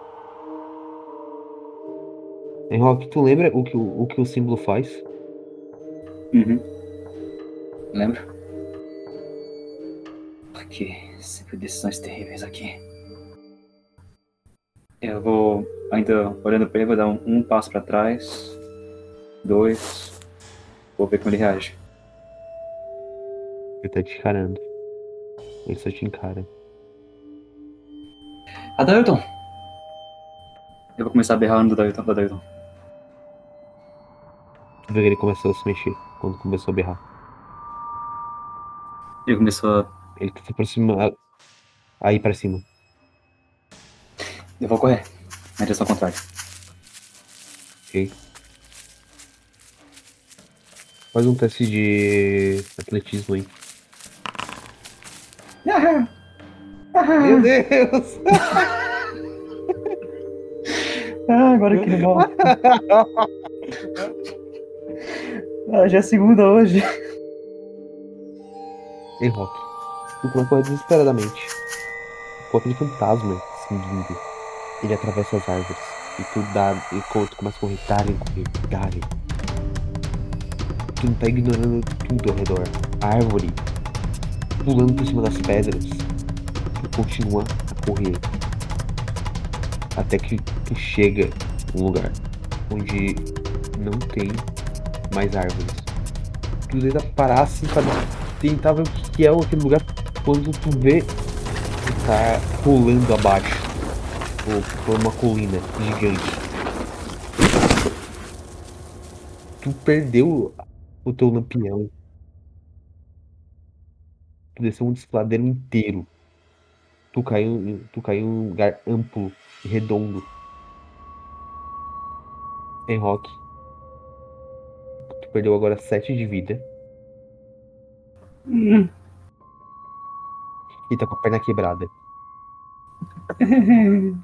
Henrock, tu lembra o que o, o que o símbolo faz? Uhum. Lembra? Porque sempre decisões terríveis aqui. Eu vou, ainda olhando pra ele, vou dar um, um passo pra trás. Dois. Vou ver como ele reage. Ele tá te encarando. Ele só te encara. Adailton! Eu vou começar a berrar no Adailton. Adailton. Tu vê que ele começou a se mexer quando começou a berrar. Ele começou a. Ele se aproxima a- aí pra cima. Eu vou correr. Na direção contrária. Ok? Faz um teste de atletismo aí. Meu Deus! Ah, agora que ele volta. ah, já é segunda hoje. Ei, Começa a correr desesperadamente. Com aquele fantasma seguindo. Ele atravessa as árvores. E tu dá. E co- tu começa a correr, dale, correr, dale. Tu não tá ignorando tudo ao redor. A árvore. Pulando por cima das pedras. Tu continua a correr. Até que tu chega num lugar onde não tem mais árvores. Tu tenta parar assim pra tentar ver o que é aquele lugar quando tu vê que tá rolando abaixo. Tipo, por uma colina gigante. Tu perdeu o teu lampião. Tu desceu um desfiladeiro inteiro. Tu caiu, tu caiu em um lugar amplo e redondo. Em rock. Tu perdeu agora 7 de vida. Hum. E tá com a perna quebrada.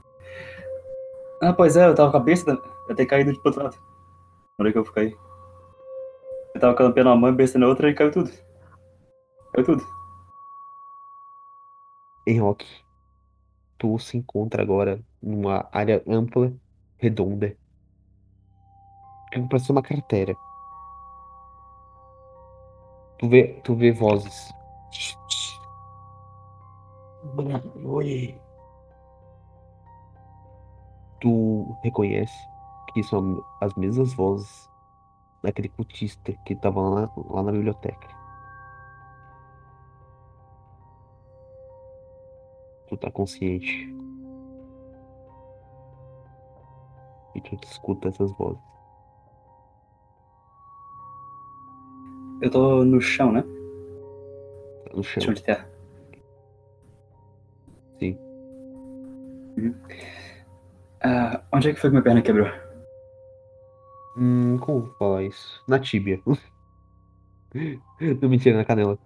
ah, pois é, eu tava com a besta, eu ter caído de outro lado. Olha que eu caí. Eu tava com a pena na mão, besta na outra e caiu tudo. Caiu tudo. Em Rock, tu se encontra agora numa área ampla, redonda. Que parece uma cratera. Tu vê, tu vê vozes. Oi. Tu reconhece que são as mesmas vozes daquele cultista que tava lá, lá na biblioteca. Tu tá consciente. E tu escuta essas vozes. Eu tô no chão, né? Tá no chão. Chão de terra. Sim. Ah, onde é que foi que minha perna quebrou? Hum, como falar isso? Na tíbia. Não mentira, na canela.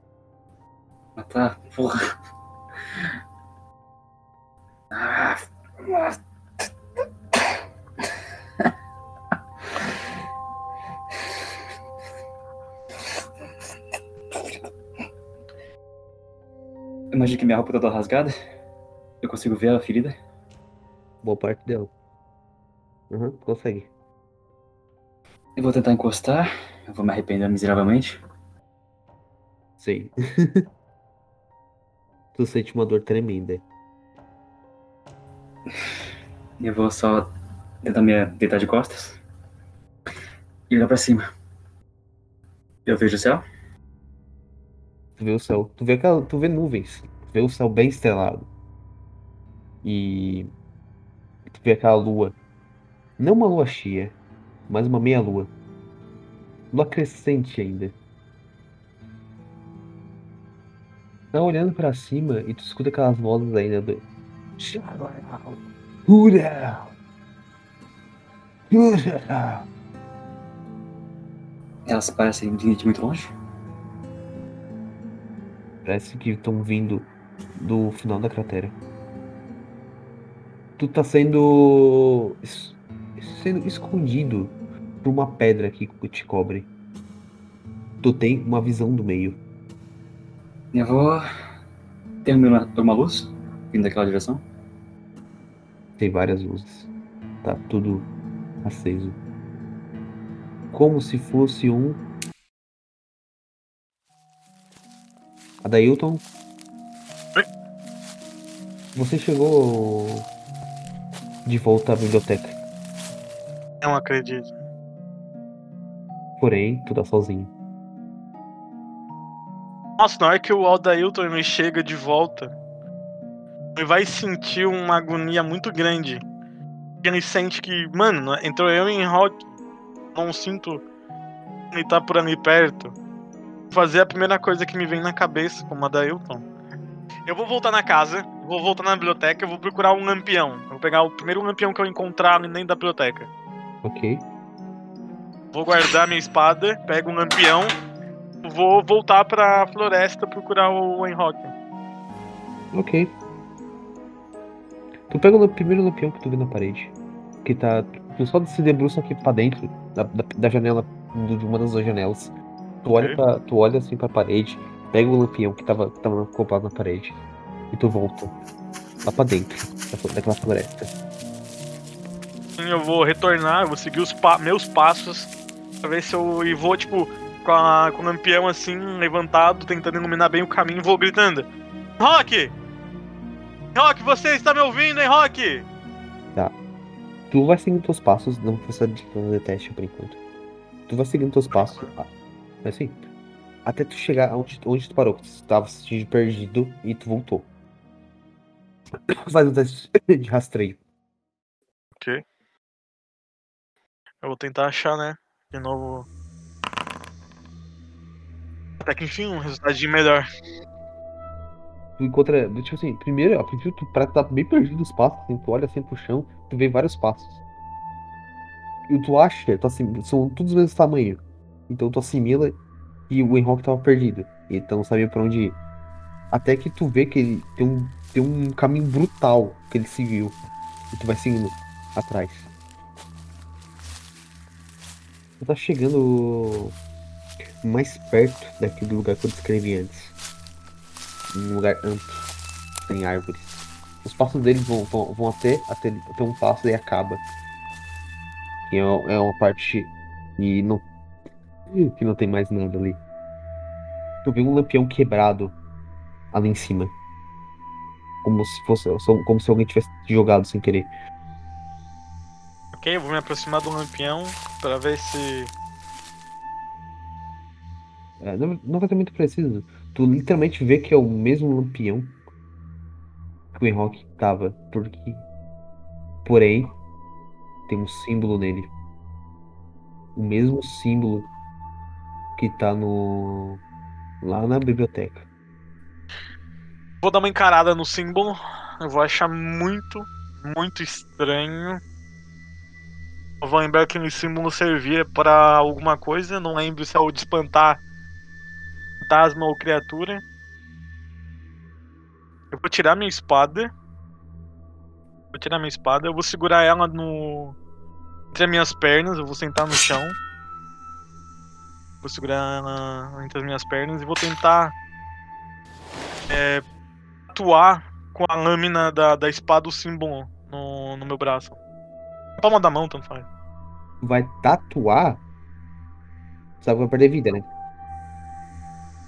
Ah, tá. Porra. Ah. Imagina que minha roupa tá toda rasgada. Eu consigo ver a ferida. Boa parte dela. Uhum, consegue. Eu vou tentar encostar. Eu vou me arrepender miseravelmente. Sei. tu sente uma dor tremenda. Eu vou só tentar me deitar de costas. E olhar pra cima. Eu vejo o céu. Tu vê o céu. Tu vê, tu vê nuvens. Tu vê o céu bem estrelado. E. Tu vê aquela lua. Não uma lua cheia, mas uma meia lua. Lua crescente ainda. Tá olhando pra cima e tu escuta aquelas vozes ainda do. Ura! Ura! Elas parecem vir de muito longe. Parece que estão vindo do final da cratera. Tu tá sendo. sendo escondido por uma pedra que te cobre. Tu tem uma visão do meio. Eu vou. Tem uma, uma luz vindo daquela direção? Tem várias luzes. Tá tudo aceso. Como se fosse um. Adailton? Oi. Você chegou de volta à biblioteca. Não acredito. Porém, tu tá sozinho. Nossa, na hora que o Aldailton ele chega de volta, ele vai sentir uma agonia muito grande. Ele sente que, mano, entrou eu em rock, não sinto ele tá por ali perto. Fazer a primeira coisa que me vem na cabeça, como a da Hilton. Eu vou voltar na casa, vou voltar na biblioteca, eu vou procurar um lampião. Eu vou pegar o primeiro lampião que eu encontrar dentro da biblioteca. Ok? Vou guardar minha espada, pego um lampião, vou voltar pra floresta procurar o Enrock. Ok. Tu pega o primeiro lampião que tu vê na parede. Que tá. Tu só se debruça aqui pra dentro da, da, da janela. De uma das duas janelas. Tu olha, Ok. pra, tu olha assim pra parede. Pega o lampião que tava, que tava acoplado na parede. E tu volta. Lá pra dentro. da- Daquela floresta. Sim, eu vou retornar, eu vou seguir os pa- meus passos pra ver se eu e vou, tipo, com, a- com o lampião assim, levantado, tentando iluminar bem o caminho vou gritando. Rock! Rock, você está me ouvindo, hein, Rock? Tu vai seguindo teus passos. Não precisa de fazer teste por enquanto. Tu vai seguindo teus passos. ah, Assim. Até tu chegar onde, onde tu parou. que Tu tava se sentindo perdido e tu voltou. Faz um teste de rastreio. Ok. Eu vou tentar achar, né? De novo. Até que enfim, um resultadinho melhor. Tu encontra, tipo assim, primeiro, a princípio tu parece tá bem perdido nos passos, assim, tu olha assim pro chão, tu vê vários passos. E tu acha, tu assim, são todos do mesmo tamanho. Então tu assimila que o Enrock tava perdido. Então não sabia pra onde ir. Até que tu vê que ele tem um, tem um caminho brutal que ele seguiu. E tu vai seguindo atrás. Tu tá chegando mais perto daquele lugar que eu descrevi antes. Um lugar amplo, sem árvores. Os passos dele vão, vão, vão até, até, até um passo e acaba. Que é, é uma parte e não, que não tem mais nada ali. Tu vê um lampião quebrado ali em cima. Como se fosse. Como se alguém tivesse jogado sem querer. Ok, eu vou me aproximar do lampião pra ver se. É, não, não vai ser muito preciso. Tu literalmente vê que é o mesmo lampião que o Enrock tava. Porque. Porém, tem um símbolo nele. O mesmo símbolo que tá no. lá na biblioteca. Vou dar uma encarada no símbolo. Eu vou achar muito, muito estranho. Eu vou lembrar que o símbolo servia para alguma coisa. Não lembro se é o de espantar fantasma ou criatura. Eu vou tirar minha espada. Vou tirar minha espada. Eu vou segurar ela no. Entre as minhas pernas. Eu vou sentar no chão. Vou segurar ela entre as minhas pernas e vou tentar. É, atuar com a lâmina da, da espada o símbolo no, no meu braço. Palma da mão, tanto faz. Vai tatuar? Sabe que vai perder vida, né?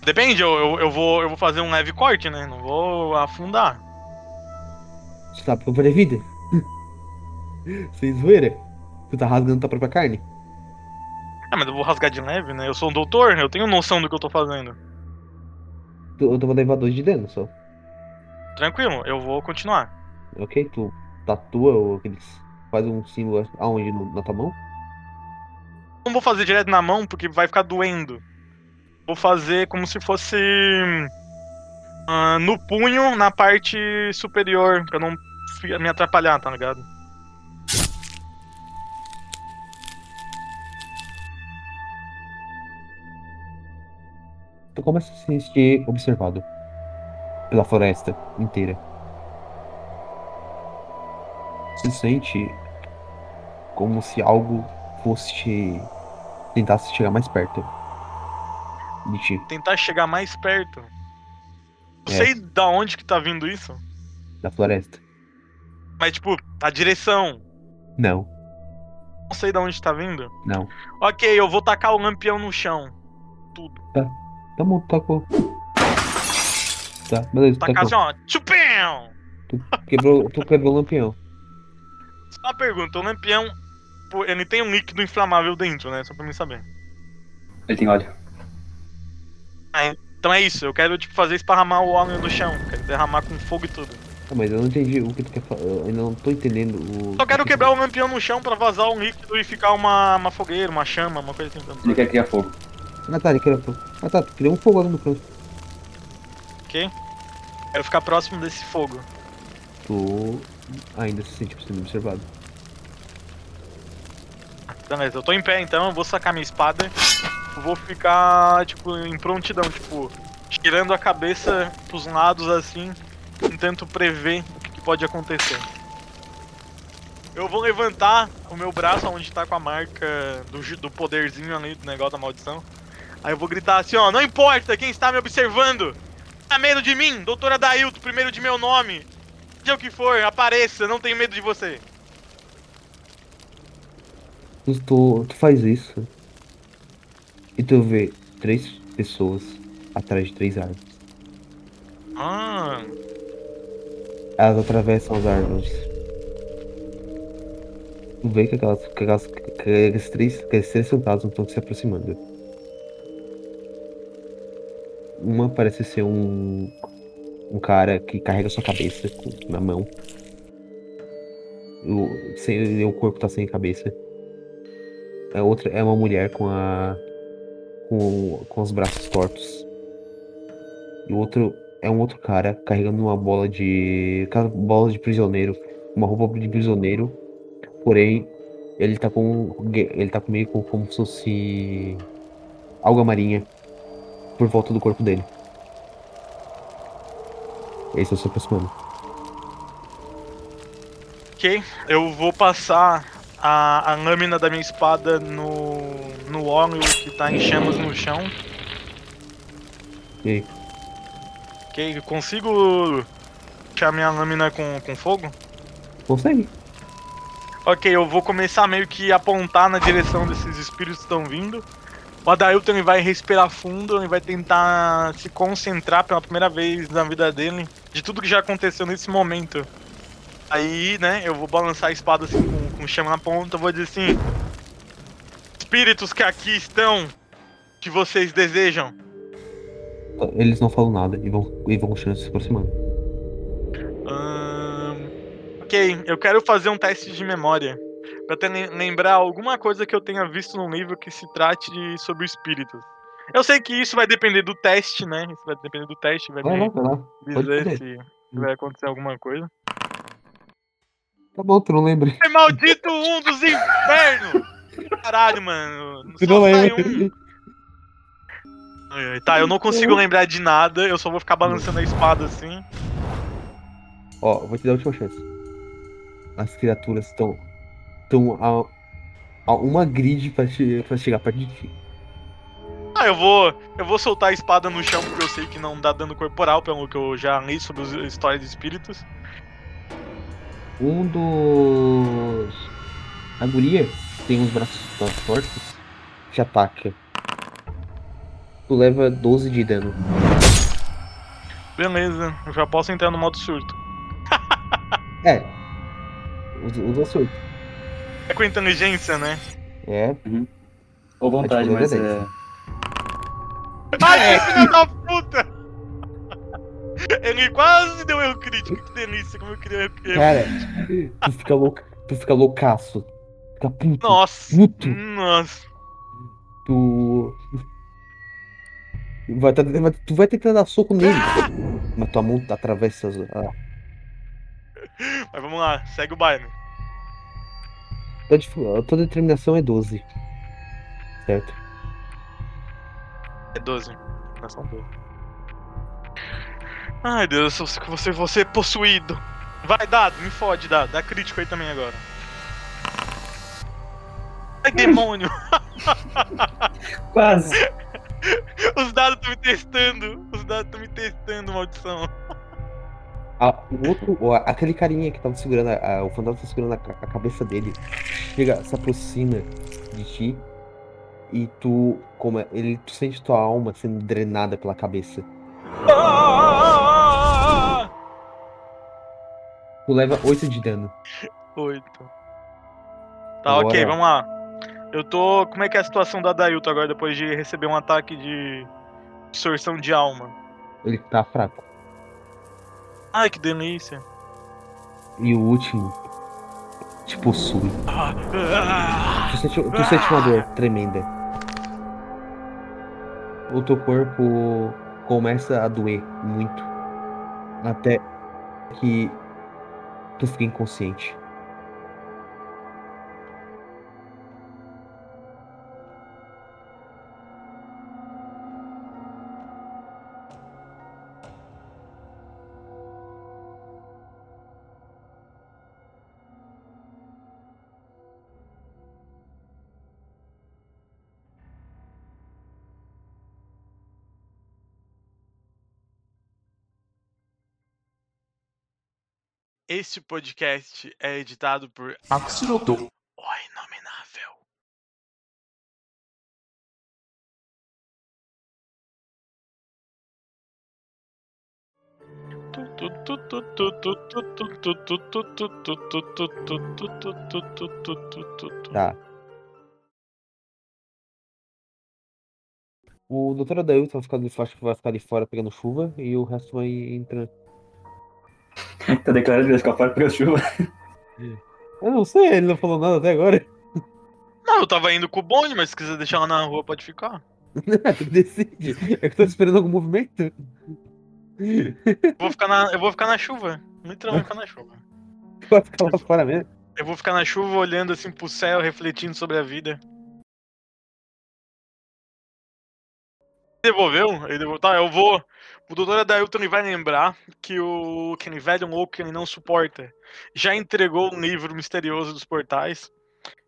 Depende, eu, eu, eu, vou, eu vou fazer um leve corte, né? Não vou afundar. Você eu vou perder vida? Sem zoeira. Tu tá rasgando tua própria carne? Ah, mas eu vou rasgar de leve, né? Eu sou um doutor, eu tenho noção do que eu tô fazendo. Tu, eu vou levar dois de dano só. Tranquilo, eu vou continuar. Ok, tu tatua ou aqueles. Faz um símbolo aonde? Na tua mão? Não vou fazer direto na mão porque vai ficar doendo. Vou fazer como se fosse. Uh, no punho, na parte superior, pra não me atrapalhar, tá ligado? Tu começa a se sentir observado pela floresta inteira. Se sente como se algo fosse tentasse chegar mais perto de ti. Tentar chegar mais perto. Eu É. sei da onde que tá vindo isso, Da floresta. mas tipo, a direção. Não, Não sei da onde tá vindo. não. Ok, eu vou tacar o lampião no chão. Tudo. Tá bom, tacou. Tá, beleza, Tacar tacou. assim, ó. Tchupão! Tu quebrou, tu quebrou o lampião. Só uma pergunta, o lampião, pô, ele tem um líquido inflamável dentro, né? Só pra mim saber. Ele tem óleo. Então é isso, eu quero tipo, fazer esparramar o óleo no chão. Quero derramar com fogo e tudo. Ah, mas eu não entendi o que tu quer falar. Eu ainda não tô entendendo o. Só quero quebrar o lampião no chão pra vazar um líquido e ficar uma, uma fogueira, uma chama, uma coisa assim. Ele quer criar fogo. Ah tá, ele quer. Ah tá, tu criou um fogo ali no canto. Ok? Quero ficar próximo desse fogo. Tu ainda se sente sendo observado. Beleza, eu tô em pé então, eu vou sacar minha espada. Vou ficar, tipo, em prontidão, tipo, tirando a cabeça pros lados assim, tentando prever o que, pode acontecer. Eu vou levantar o meu braço onde tá com a marca do, do poderzinho ali do negócio da maldição. Aí eu vou gritar assim, ó, não importa quem está me observando! Tá medo de mim, doutora Dailton, primeiro de meu nome! Seja o que for, apareça, não tenho medo de você. Tu, tu, faz isso. E tu vê três pessoas atrás de três árvores. Ah, Elas atravessam as árvores. Tu vê que aquelas. que, aquelas, que, que aqueles três, que aqueles três fantasmas estão se aproximando. Uma parece ser um. um cara que carrega sua cabeça na mão. O, sem, o corpo tá sem cabeça. A outra é uma mulher com a. com, com os braços tortos. E o outro é um outro cara carregando uma bola de. bola de prisioneiro. Uma roupa de prisioneiro. Porém, ele tá com. ele tá com, como se fosse. alga marinha. Por volta do corpo dele. Eles estão se aproximando. Ok, eu vou passar a, a lâmina da minha espada no, no óleo que tá em chamas no chão. E aí? Ok, consigo deixar minha lâmina com, com fogo? Consegue? Ok, eu vou começar meio que apontar na direção desses espíritos que estão vindo. O Adailton ele vai respirar fundo, ele vai tentar se concentrar pela primeira vez na vida dele de tudo que já aconteceu nesse momento. Aí, né, eu vou balançar a espada assim com, com chama na ponta, vou dizer assim: Espíritos que aqui estão, que vocês desejam. Eles não falam nada e vão, e vão se aproximando. Ok, eu quero fazer um teste de memória. Pra ter, lembrar alguma coisa que eu tenha visto no livro que se trate de, sobre espíritos. Eu sei que isso vai depender do teste, né? Isso vai depender do teste, vai. Pode dizer se vai acontecer alguma coisa. Tá bom, tu não lembra. É maldito um dos infernos! Caralho, mano. Tu não lembra. um. Tá, eu não consigo lembrar de nada, eu só vou ficar balançando a espada assim. Ó, vou te dar a última chance. As criaturas estão. Estão a, a uma grid pra, pra chegar perto de ti. Ah, eu vou. Eu vou soltar a espada no chão porque eu sei que não dá dano corporal, pelo que eu já li sobre as histórias de espíritos. Um dos. A guria tem uns braços fortes. Te ataca. Tu leva 12 de dano. Beleza, eu já posso entrar no modo surto. É. Usa surto. É com inteligência, né? É. Ou vontade, poder mas é é. Ai, que filho da puta! Ele quase deu erro crítico, que delícia, como eu queria erro crítico. Cara, tu fica louco. Tu fica loucaço. Fica puto. Nossa! Puto. Nossa! Tu. Vai, vai- tu vai tentar dar soco nele. Mas tua mão atravessa as. A, Mas vamos lá, segue o baile. Tua, dif- a tua determinação é 12. Certo? É 12. Nós são 12. Ai Deus, eu que você vou ser possuído. Vai, dado, me fode, dado. Dá crítico aí também agora. Ai, demônio! Quase! Os dados estão me testando! Os dados estão me testando, maldição. A, o outro, aquele carinha que tava segurando, a- o fantasma tá segurando a, a cabeça dele, chega, se aproxima de ti e tu, como é- ele, tu sente tua alma sendo drenada pela cabeça. Ah! Tu leva 8 de dano. Oito. Tá, ok, Agora- vamos lá. Eu tô. Como é que é a situação da Dailton agora depois de receber um ataque de absorção de alma? Ele tá fraco. Ai, que delícia. E o último te possui. Tu sente, tu sente uma dor tremenda. O teu corpo começa a doer muito. Até que tu fica inconsciente. Este podcast é editado por Axinoto. O Inominável. Tá. O Dr. Adailton vai ficar, de- acho que vai ficar de fora pegando chuva e o resto vai entrando. Tá declarando que vai ficar fora pela chuva. Eu não sei, ele não falou nada até agora. Não, eu tava indo com o bonde, mas se quiser deixar ela na rua, pode ficar. decide. É que eu tô esperando algum movimento. Vou ficar na, eu vou ficar na chuva. Literalmente ficar na chuva. Vai ficar lá fora mesmo. Eu vou ficar na chuva olhando assim pro céu, refletindo sobre a vida. Devolveu? Ele devolveu. Tá, eu vou. O doutor Adailton ele vai lembrar que o aquele velho louco que ele não suporta já entregou um livro misterioso dos portais.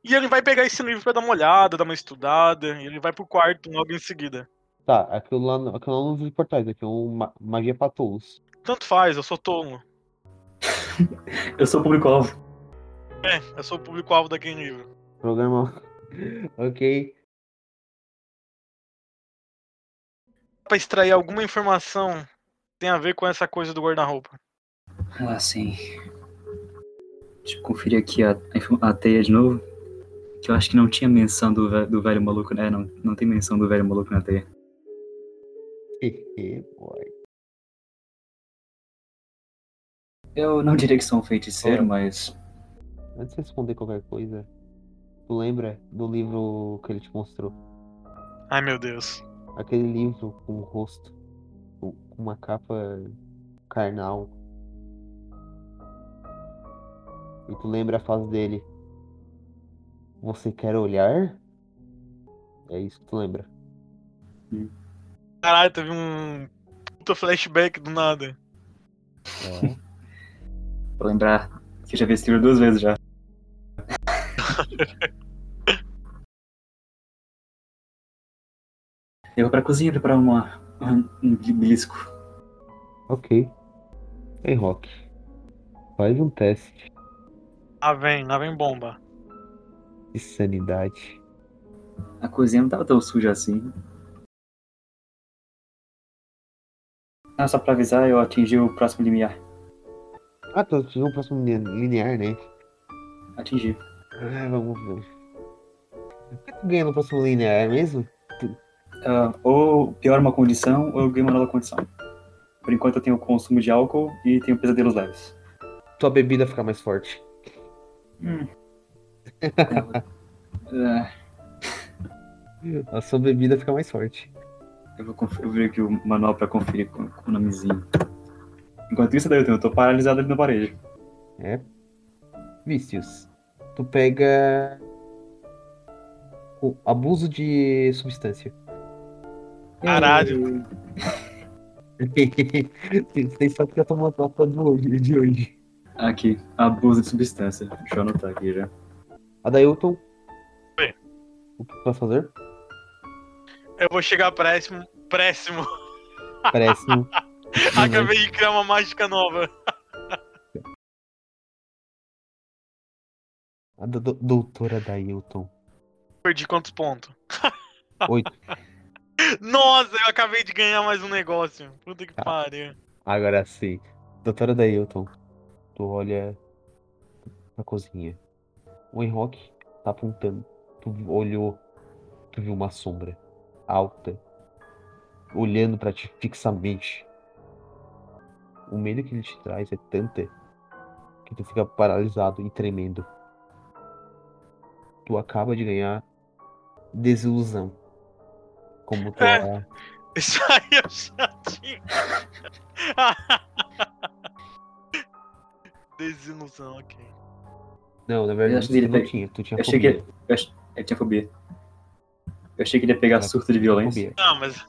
E ele vai pegar esse livro pra dar uma olhada, dar uma estudada, e ele vai pro quarto logo em seguida. Tá, aquilo lá, não- aquilo lá não vive portais, aqui é um ma- magia pra tolos. Tanto faz, eu sou tolo. Eu sou o público-alvo. É, eu sou o público-alvo daquele livro. Programa. ok. Pra extrair alguma informação que tem a ver com essa coisa do guarda-roupa. Ah, sim. Deixa eu conferir aqui a, a teia de novo. Que eu acho que não tinha menção do, ve- do velho maluco, né? Não, não tem menção do velho maluco na teia. Boy. Eu não diria que sou um feiticeiro, mas. Antes de responder qualquer coisa, tu lembra do livro que ele te mostrou? Ai meu Deus. Aquele livro com o rosto, com uma capa carnal. E tu lembra a frase dele? Você quer olhar? É isso que tu lembra. Caralho, teve um puta flashback do nada. É. Vou lembrar que já vi esse livro duas vezes já. Eu vou pra cozinha preparar uma, um, um belisco. ok. Ei, Rock. Faz um teste Lá vem, lá vem bomba. de sanidade. A cozinha não tava tão suja assim. Ah, só pra avisar, eu atingi o próximo limiar. Ah, tu atingiu o próximo linea- linear, né? Atingi. Ah, vamos ver. O que tu ganha no próximo linear mesmo? Ah, ou piora uma condição, ou eu ganho uma nova condição. Por enquanto eu tenho consumo de álcool e tenho pesadelos leves. Tua bebida fica mais forte. Hum. Ah, A sua bebida fica mais forte. eu vou confer- eu vou ver aqui o manual pra conferir com, com o nomezinho. Enquanto isso, daí eu, tenho, eu tô paralisado ali na parede. É. Vícios. Tu pega. O abuso de substância. Caralho. Vocês sabem que eu tô nota do hoje, de hoje. Aqui, abuso de substância. Deixa eu anotar aqui já. Adailton. Oi. O que tu vai fazer? Eu vou chegar próximo. Próximo. Péssimo. Acabei de criar uma mágica nova. A do- doutora Dailton. Perdi quantos pontos? Oito. Nossa, eu acabei de ganhar mais um negócio. Puta que Tá. pariu. Agora sim. Doutora Dailton. Tu olha na cozinha. O Enrock tá apontando. Tu olhou. Tu viu uma sombra alta. Olhando pra ti fixamente. O medo que ele te traz é tanta que tu fica paralisado e tremendo. Tu acaba de ganhar desilusão. Como tua. É. Isso aí eu já tinha. Desilusão, ok. Não, na Eu verdade você ele não tinha. Tu tinha Eu achei que fobia. eu, ach- eu tinha fobia. Eu achei que ele ia pegar É, surto de violência. Fobia. Não, mas.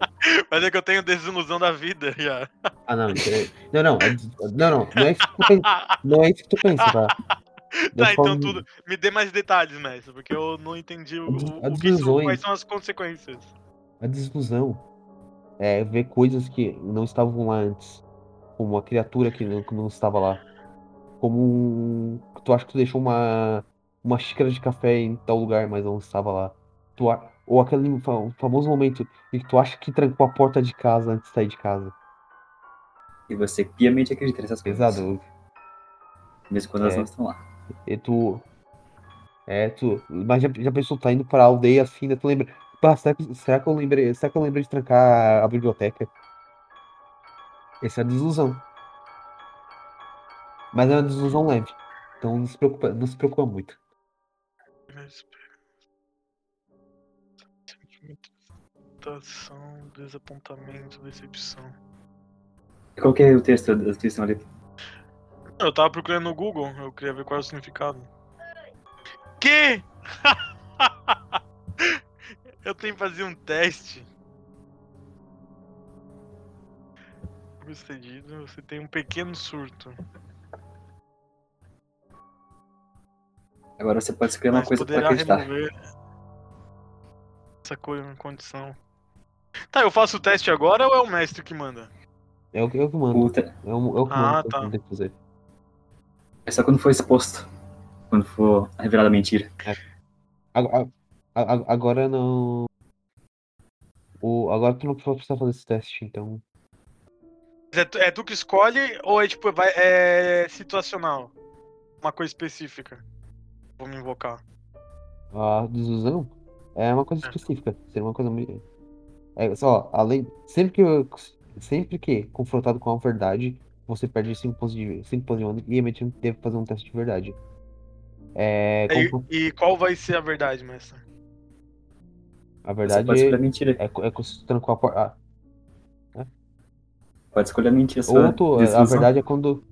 mas é que eu tenho desilusão da vida já. Ah, não. é- Não, não. é Não, não. Não é isso que tu pensa, não é isso que tu pensa tá? Eu Tá, então falo- tudo. Me dê mais detalhes, mestre, porque eu não entendi o, o, o que desilusões. quais são as consequências. A desilusão é ver coisas que não estavam lá antes. Como uma criatura que não, que não estava lá. Como um. Tu acha que tu deixou uma. Uma xícara de café em tal lugar, mas não estava lá. Tu, a- ou aquele fa- famoso momento em que tu acha que trancou a porta de casa antes de sair de casa. E você piamente acredita nessas coisas. Pesado. Mesmo quando elas É. não estão lá. E tu. É, tu. Mas já, já pensou, tá indo pra aldeia assim, né? Tu lembra. Pá, será que, será que eu lembrei. Será que eu lembrei de trancar a biblioteca? Essa é a desilusão. Mas é uma desilusão leve. Então não se preocupa, não se preocupa muito. Desapontamento, decepção. Qual que é o texto da descrição ali? Eu tava procurando no Google, eu queria ver qual é o significado. Que? eu tenho que fazer um teste Sucedido, você tem um pequeno surto. Agora você pode escrever uma mas coisa pra acreditar. remover essa coisa, condição. Tá, eu faço o teste agora ou é o mestre que manda? É o que eu que mando. Te- É o, é o que Ah, mando. tá. eu tenho que fazer. É só quando for exposto. Quando for revelada a mentira. Agora, a- agora não. O, agora tu não precisa fazer esse teste, então. É tu, é tu que escolhe ou é tipo, vai, é situacional? Uma coisa específica. Vou me invocar. A desusão é uma coisa É. específica. Seria uma coisa meio. É só, além. Sempre que, eu- sempre que confrontado com a verdade, você perde 5 pontos de 5 pontos de e imediatamente deve fazer um teste de verdade. É. E, e qual vai ser a verdade, mestre? A Você verdade pode escolher a é, mentira. é, é com a porta. Pode escolher a mentira. Ou tu, a verdade é quando.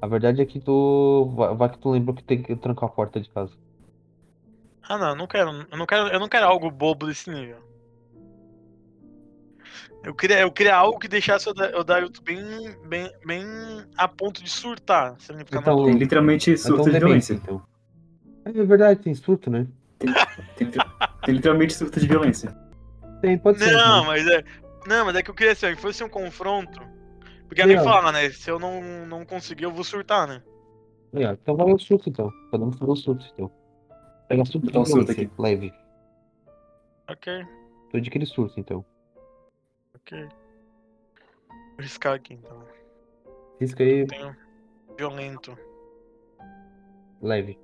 A verdade é que tu. Vai, que tu lembrou que tem que trancar a porta de casa. Ah não, eu não quero. Eu não quero, eu não quero algo bobo desse nível. Eu queria, eu queria algo que deixasse o Da- o Dailton bem, bem, bem a ponto de surtar. Se ele ficar Então, literalmente surto de demência, violência. então. É verdade, tem surto, né? Tem, tem literalmente surto de violência. Tem, pode ser. Não, né? mas é. Não, mas é que eu queria assim, que fosse um confronto. Porque alguém Não. fala, né? Se eu não, não conseguir, eu vou surtar, né? Ó, então vai o surto, então. Podemos fazer o surto, então. Pega surto de surto violência, leve. Ok, Tô de aquele surto, então. ok. Vou riscar aqui então. Risca aí, Tenho violento. Leve.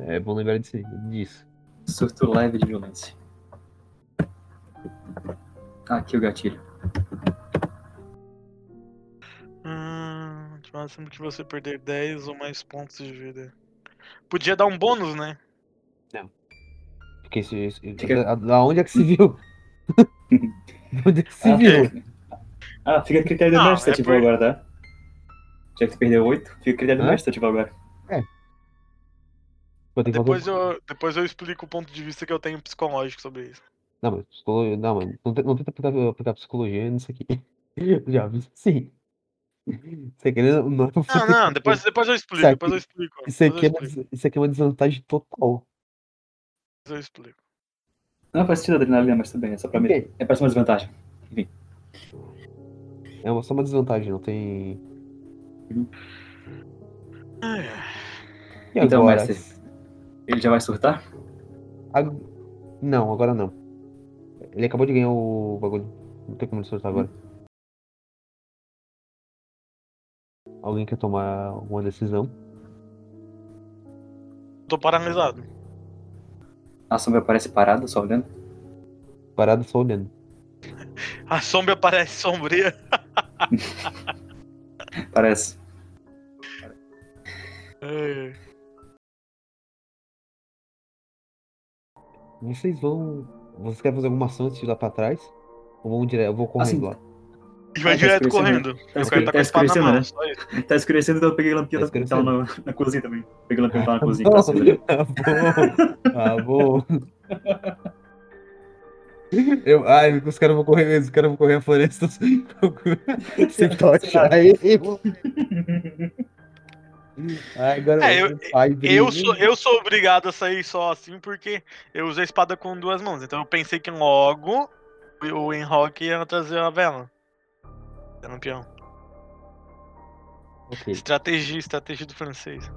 É bom lembrar disso. disso. Surto leve de violência. Aqui o gatilho. Hum, máximo que você perder 10 ou mais pontos de vida. Podia dar um bônus, né? Porque isso, isso, Fica- da, da onde é que se viu? Onde é que se Ah, viu? Ah, fica a critério do Não, mestre se é ativar por- agora, tá? Já que tu perdeu 8, fica a critério do mestre se ativar agora. Que Depois eu, depois eu explico o ponto de vista que eu tenho psicológico sobre isso. Não, mas psicologia. Não, mas não, não tenta aplicar, aplicar psicologia nisso aqui. Já vi sim. Você querendo. Não, é pra Não, não, depois, depois eu explico, Isso depois eu aqui- explico. Isso aqui, eu é isso aqui é uma desvantagem total. depois eu explico. Não faz sentido a adrenalina, mas bem, é só pra mim. É pra ser uma desvantagem. É uma, só uma desvantagem, não tem. Ai, E Então, agora? mestre. Ele já vai surtar? Ag- Não, agora não. Ele acabou de ganhar o bagulho. Não tem como ele soltar agora. Alguém quer tomar uma decisão? Tô paralisado. A sombra aparece parada, só olhando. Parado só olhando. A sombra parece sombria. Parece. Ai, Vocês vão. Vocês querem fazer alguma ação antes de ir lá pra trás? Ou vão direto? Eu vou correndo Assim, lá. E vai Ah, tá direto correndo. Tá, escure- tá com tá a espada na escurecendo, mão, né? Tá escurecendo, então eu peguei a lampinha Tá da na, na cozinha também. Peguei a lampinha que tava na cozinha. Tá acender. bom, tá bom. Eu, ai, os caras vão correr mesmo, os caras vão correr a floresta sem, sem tocha. Aí, eu... Agora É, eu- Eu sou, eu sou obrigado a sair só assim porque eu uso a espada com duas mãos. Então eu pensei que logo o Enrock ia trazer a vela. Era um peão. Ok. Estratégia, estratégia do francês.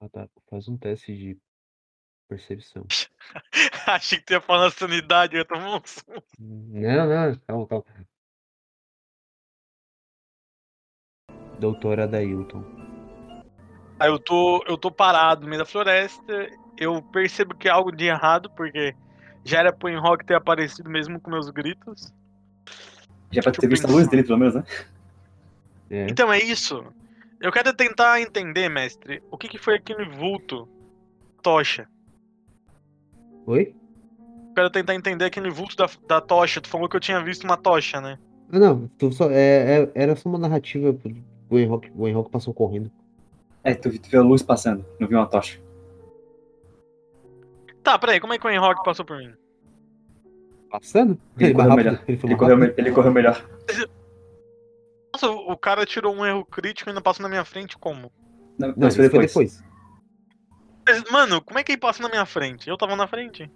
Ah, tá. Faz um teste de percepção. Achei que tu ia falar na sanidade, eu tomar um susto. Não, não, calma, calma. Doutora Dailton. Aí eu tô, eu tô parado no meio da floresta. Eu percebo que há algo de errado, porque já era pro Enrock ter aparecido mesmo com meus gritos. Já pra ter visto a luz dele, pelo menos, né? É. Então é isso. Eu quero tentar entender, mestre, o que, que foi aquele vulto tocha. Oi? Eu quero tentar entender aquele vulto da, da tocha. Tu falou que eu tinha visto uma tocha, né? Ah, não, tu só, é, é- era só uma narrativa. O Enrock passou correndo. É, tu, tu viu a luz passando, não viu uma tocha. Tá, peraí, como é que o Enrock passou por mim? Passando? Ele mais correu rápido, melhor. Ele Ele correu, me- ele correu melhor. Nossa, o cara tirou um erro crítico e ainda passou na minha frente como? Não, Não, isso foi depois. Mas, Mano, como é que ele passa na minha frente? Eu tava na frente.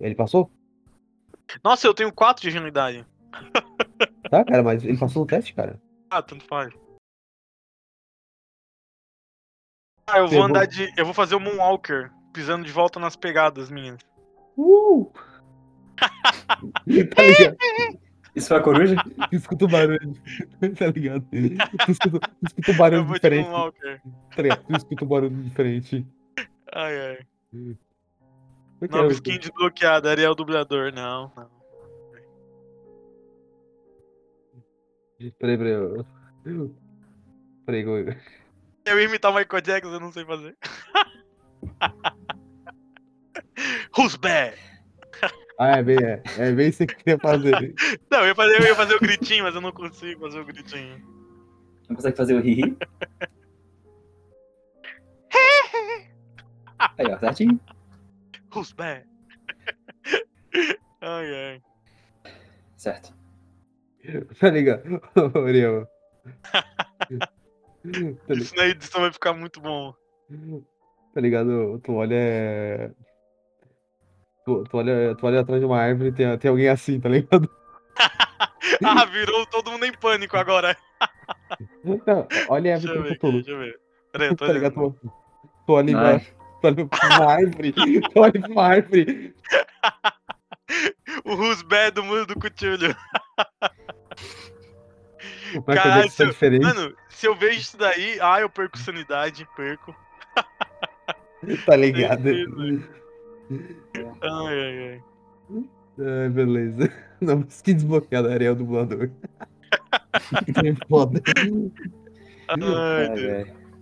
Ele passou? Nossa, eu tenho 4 de agilidade. Tá, cara, mas ele passou no teste, cara. Ah, tanto faz. Ah, eu vou Pegou. andar de. Eu vou fazer o Moonwalker, pisando de volta nas pegadas minhas. Uh! tá ligado? Isso foi a coruja? Escuta o barulho. tá ligado? Tu escuta, tu escuta o Eu barulho diferente. Moonwalker. Tá? Tu escuta o barulho diferente. Ai, ai. Que Nova é? skin desbloqueada, Ariel dublador. Não, não. Peraí, peraí. eu- Peraí, eu- ia imitar o Michael Jackson, eu não sei fazer. Who's bad? Ah, é bem, é, é bem isso que eu queria fazer. Não, eu ia, fazer, eu ia fazer o gritinho, mas eu não consigo fazer o gritinho. Não consegue fazer o ri-ri? Aí, ó, certinho. Who's bad? Ai, ai. Certo. Tá ligado? Ô, Ariel. Tá Isso na edição vai ficar muito bom. Tá ligado? Tu olha. é, Tu, tu olha, tu olha atrás de uma árvore e tem, tem alguém assim, tá ligado? Ah, virou todo mundo em pânico agora. Não, olha a Deixa árvore eu que ver, eu tô deixa eu ver. Peraí, eu tô Tá ligado? olhando. Tu, tu olha Ai. embaixo, tu olha pra uma árvore, tu olha pra uma árvore. O bad do mundo do Cthulhu. Caralho, é se- diferente, Mano, se eu vejo isso daí, ah, eu perco sanidade, perco. tá ligado? Ai, ai, ai. Ai, beleza. Não, mas que desbloqueado, Ariel dublador. que foda. Ai,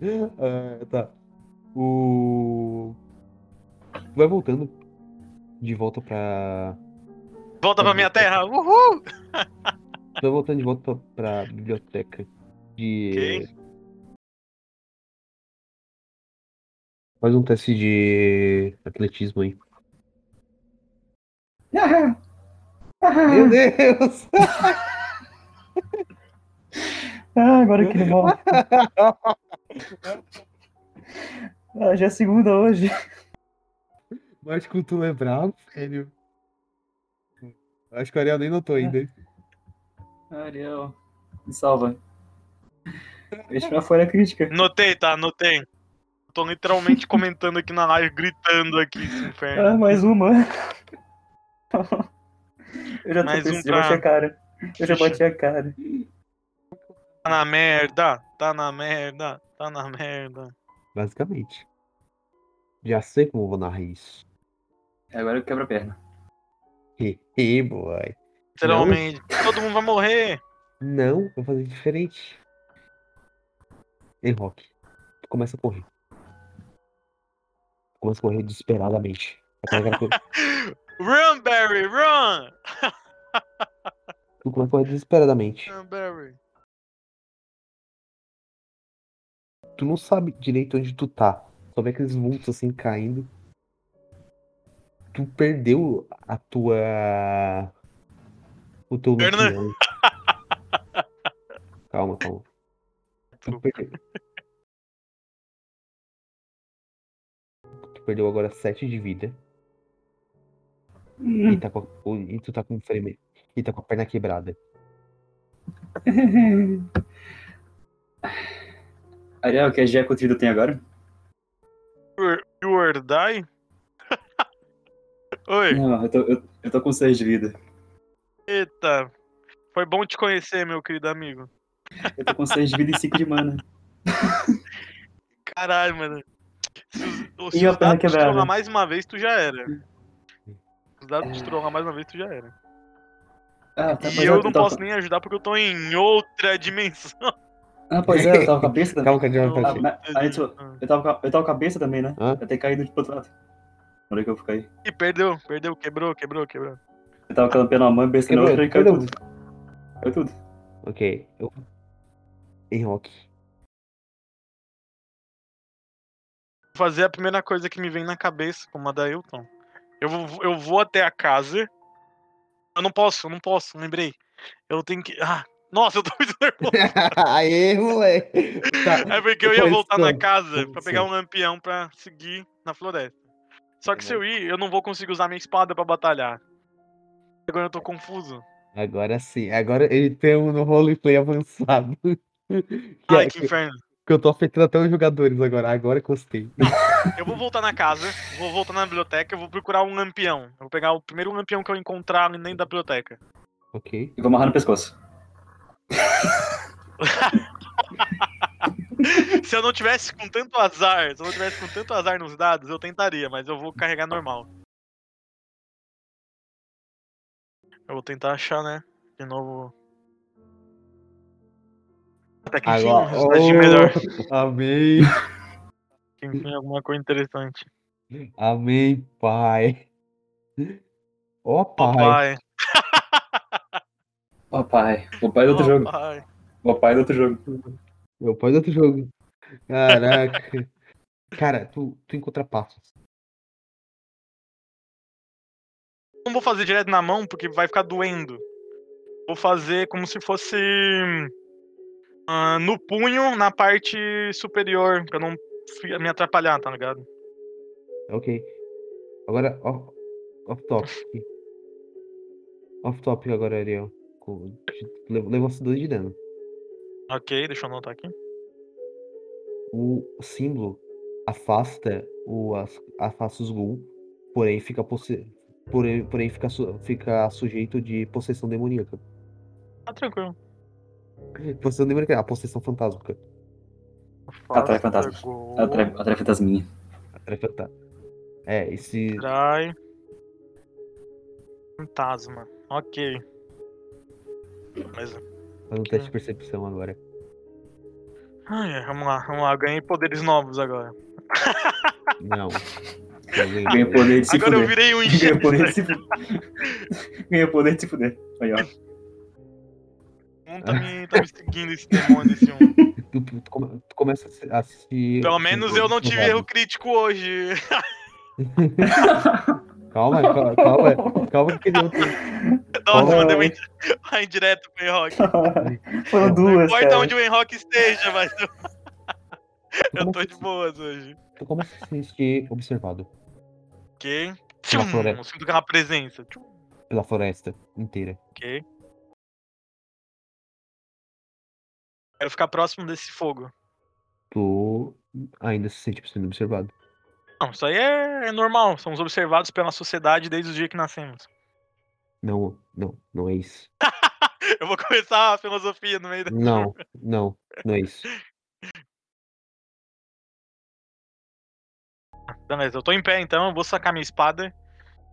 Deus. Ah, tá. O. Vai voltando de volta pra. Volta pra minha terra. Uhul! Vai voltando de volta pra, pra biblioteca de. Ok. Faz um teste de atletismo aí. Ah, ah, Meu Deus! ah, agora que ele morre. Ah, já é segunda hoje. Mas que tu é bravo, velho. Acho que o Ariel nem notou ainda. Ariel, me salva. Esse não foi a crítica. Notei, tá? Notei. Tô literalmente comentando aqui na live, gritando aqui esse Ah, inferno. mais uma. Eu já, tô Mais um pensando, pra- bati a cara. Eu já bati a cara. Tá na merda, tá na merda, tá na merda. Basicamente. Já sei como eu vou narrar isso. Agora eu quebro a perna. Hehe, boy. Literalmente. Todo mundo vai morrer. Não, vou fazer diferente. Ei, Rock. Tu começa a correr. Tu começa a correr desesperadamente. Run, Barry, run! Tu começa a correr desesperadamente. Run, Barry. Tu não sabe direito onde tu tá. Só vê aqueles vultos assim caindo. Tu perdeu a tua. O teu Perna. lampião. Calma, calma. Tu perdeu. Tu perdeu agora 7 de vida. E, tá com a- e tu tá com frame. E tá com a perna quebrada. Ariel, que Jeco Trido tem agora? You or die? Oi, Não, eu tô, eu, eu tô com 6 de vida. Eita. Foi bom te conhecer, meu querido amigo. Eu tô com 6 de vida e 5 de mana. Caralho, mano. Se os, se E os dados te trollar mais uma vez, tu já era. Se os dados te trollar mais uma vez, tu já era. Ah, tá, E mas eu não tava- posso nem ajudar porque eu tô em outra dimensão. Ah, pois é, eu tava com a cabeça também. Calma que vai Ah, mas- aí tu- eu, tava com a, eu tava com a cabeça também, né? Hã? Eu ter caído de outro lado. Na hora que eu fui cair. Ih, perdeu, perdeu, quebrou, quebrou, quebrou. Eu tava campando uma mão, besta na outra e caiu tudo. Caiu tudo. Ok. Eu... Em rock. Vou fazer a primeira coisa que me vem na cabeça, como a da Hilton. Eu vou, eu vou até a casa Eu não posso, eu não posso, lembrei. Eu tenho que. Ah, nossa, eu tô muito nervoso. Aê, moleque. Tá. É porque eu ia voltar na casa pra pegar um lampião pra seguir na floresta. Só que se É. eu ir, eu não vou conseguir usar minha espada pra batalhar. Agora eu tô confuso. Agora sim. Agora ele tem um roleplay avançado. que, Ai, é- que inferno. que eu tô afetando até os jogadores agora. Agora que gostei. Eu vou voltar na casa, vou voltar na biblioteca, eu vou procurar um lampião. Eu vou pegar o primeiro lampião que eu encontrar ali dentro da biblioteca. ok. E vou amarrar no pescoço. Se eu não tivesse com tanto azar, se eu não tivesse com tanto azar nos dados, eu tentaria, mas eu vou carregar normal. Eu vou tentar achar, né? De novo. Até que enfim, um Agora. resultadinho melhor. Oh, amém. Que enfim, alguma coisa interessante. Amém, pai. Ó, Ó, pai. Ó pai. O pai do outro Ó, jogo. pai. O pai do outro jogo. Meu pai do outro jogo. Caraca. Cara, tu, tu encontra passos. Não vou fazer direto na mão porque vai ficar doendo. Vou fazer como se fosse ah, no punho, na parte superior, pra não me atrapalhar, tá ligado? Ok. Agora, off, off topic. Off topic agora, Ariel. Com- Levou levou 2 de dano. Ok, deixa eu anotar aqui. O símbolo afasta o as- afasta os ghul, porém fica posse, porém, porém fica, su- fica sujeito de possessão demoníaca. Tá tranquilo. Possessão demoníaca, é a possessão fantásmica. Atrai gol, Atrai, atrai fantasminha. Atrai fanta- É, esse Atrai. Fantasma. Ok. Mas. faz um teste de percepção agora. Ai, vamos lá, vamos lá. Ganhei poderes novos agora. Não. Eu ganhei Ganha poder de se agora eu fuder. virei um Ganha poder de se fuder. Ganha poder de se fuder. Aí, ó. Tá me, tá me seguindo esse demônio, esse um. Tu, tu- come- tu começa a se. a se- Pelo menos eu não tive erro crítico hoje. Calma, calma, calma, calma que ele não tem. Nossa, mandei uma indi- uma indireta pro Enrock. Foram Não duas, importa cara. onde o Enrock esteja, mas eu, eu tô de boas hoje. tu começa a se sentir observado Ok. Pela floresta. Tchum, sinto aquela presença. Tchum, pela floresta inteira. Ok. Quero ficar próximo desse fogo. Tu ainda se sente sendo observado. Não, isso aí é, é normal. Somos observados pela sociedade desde o dia que nascemos. Não, não, não é isso. Eu vou começar a filosofia no meio da. Não, não, não é isso. Beleza, eu tô em pé então, eu vou sacar minha espada.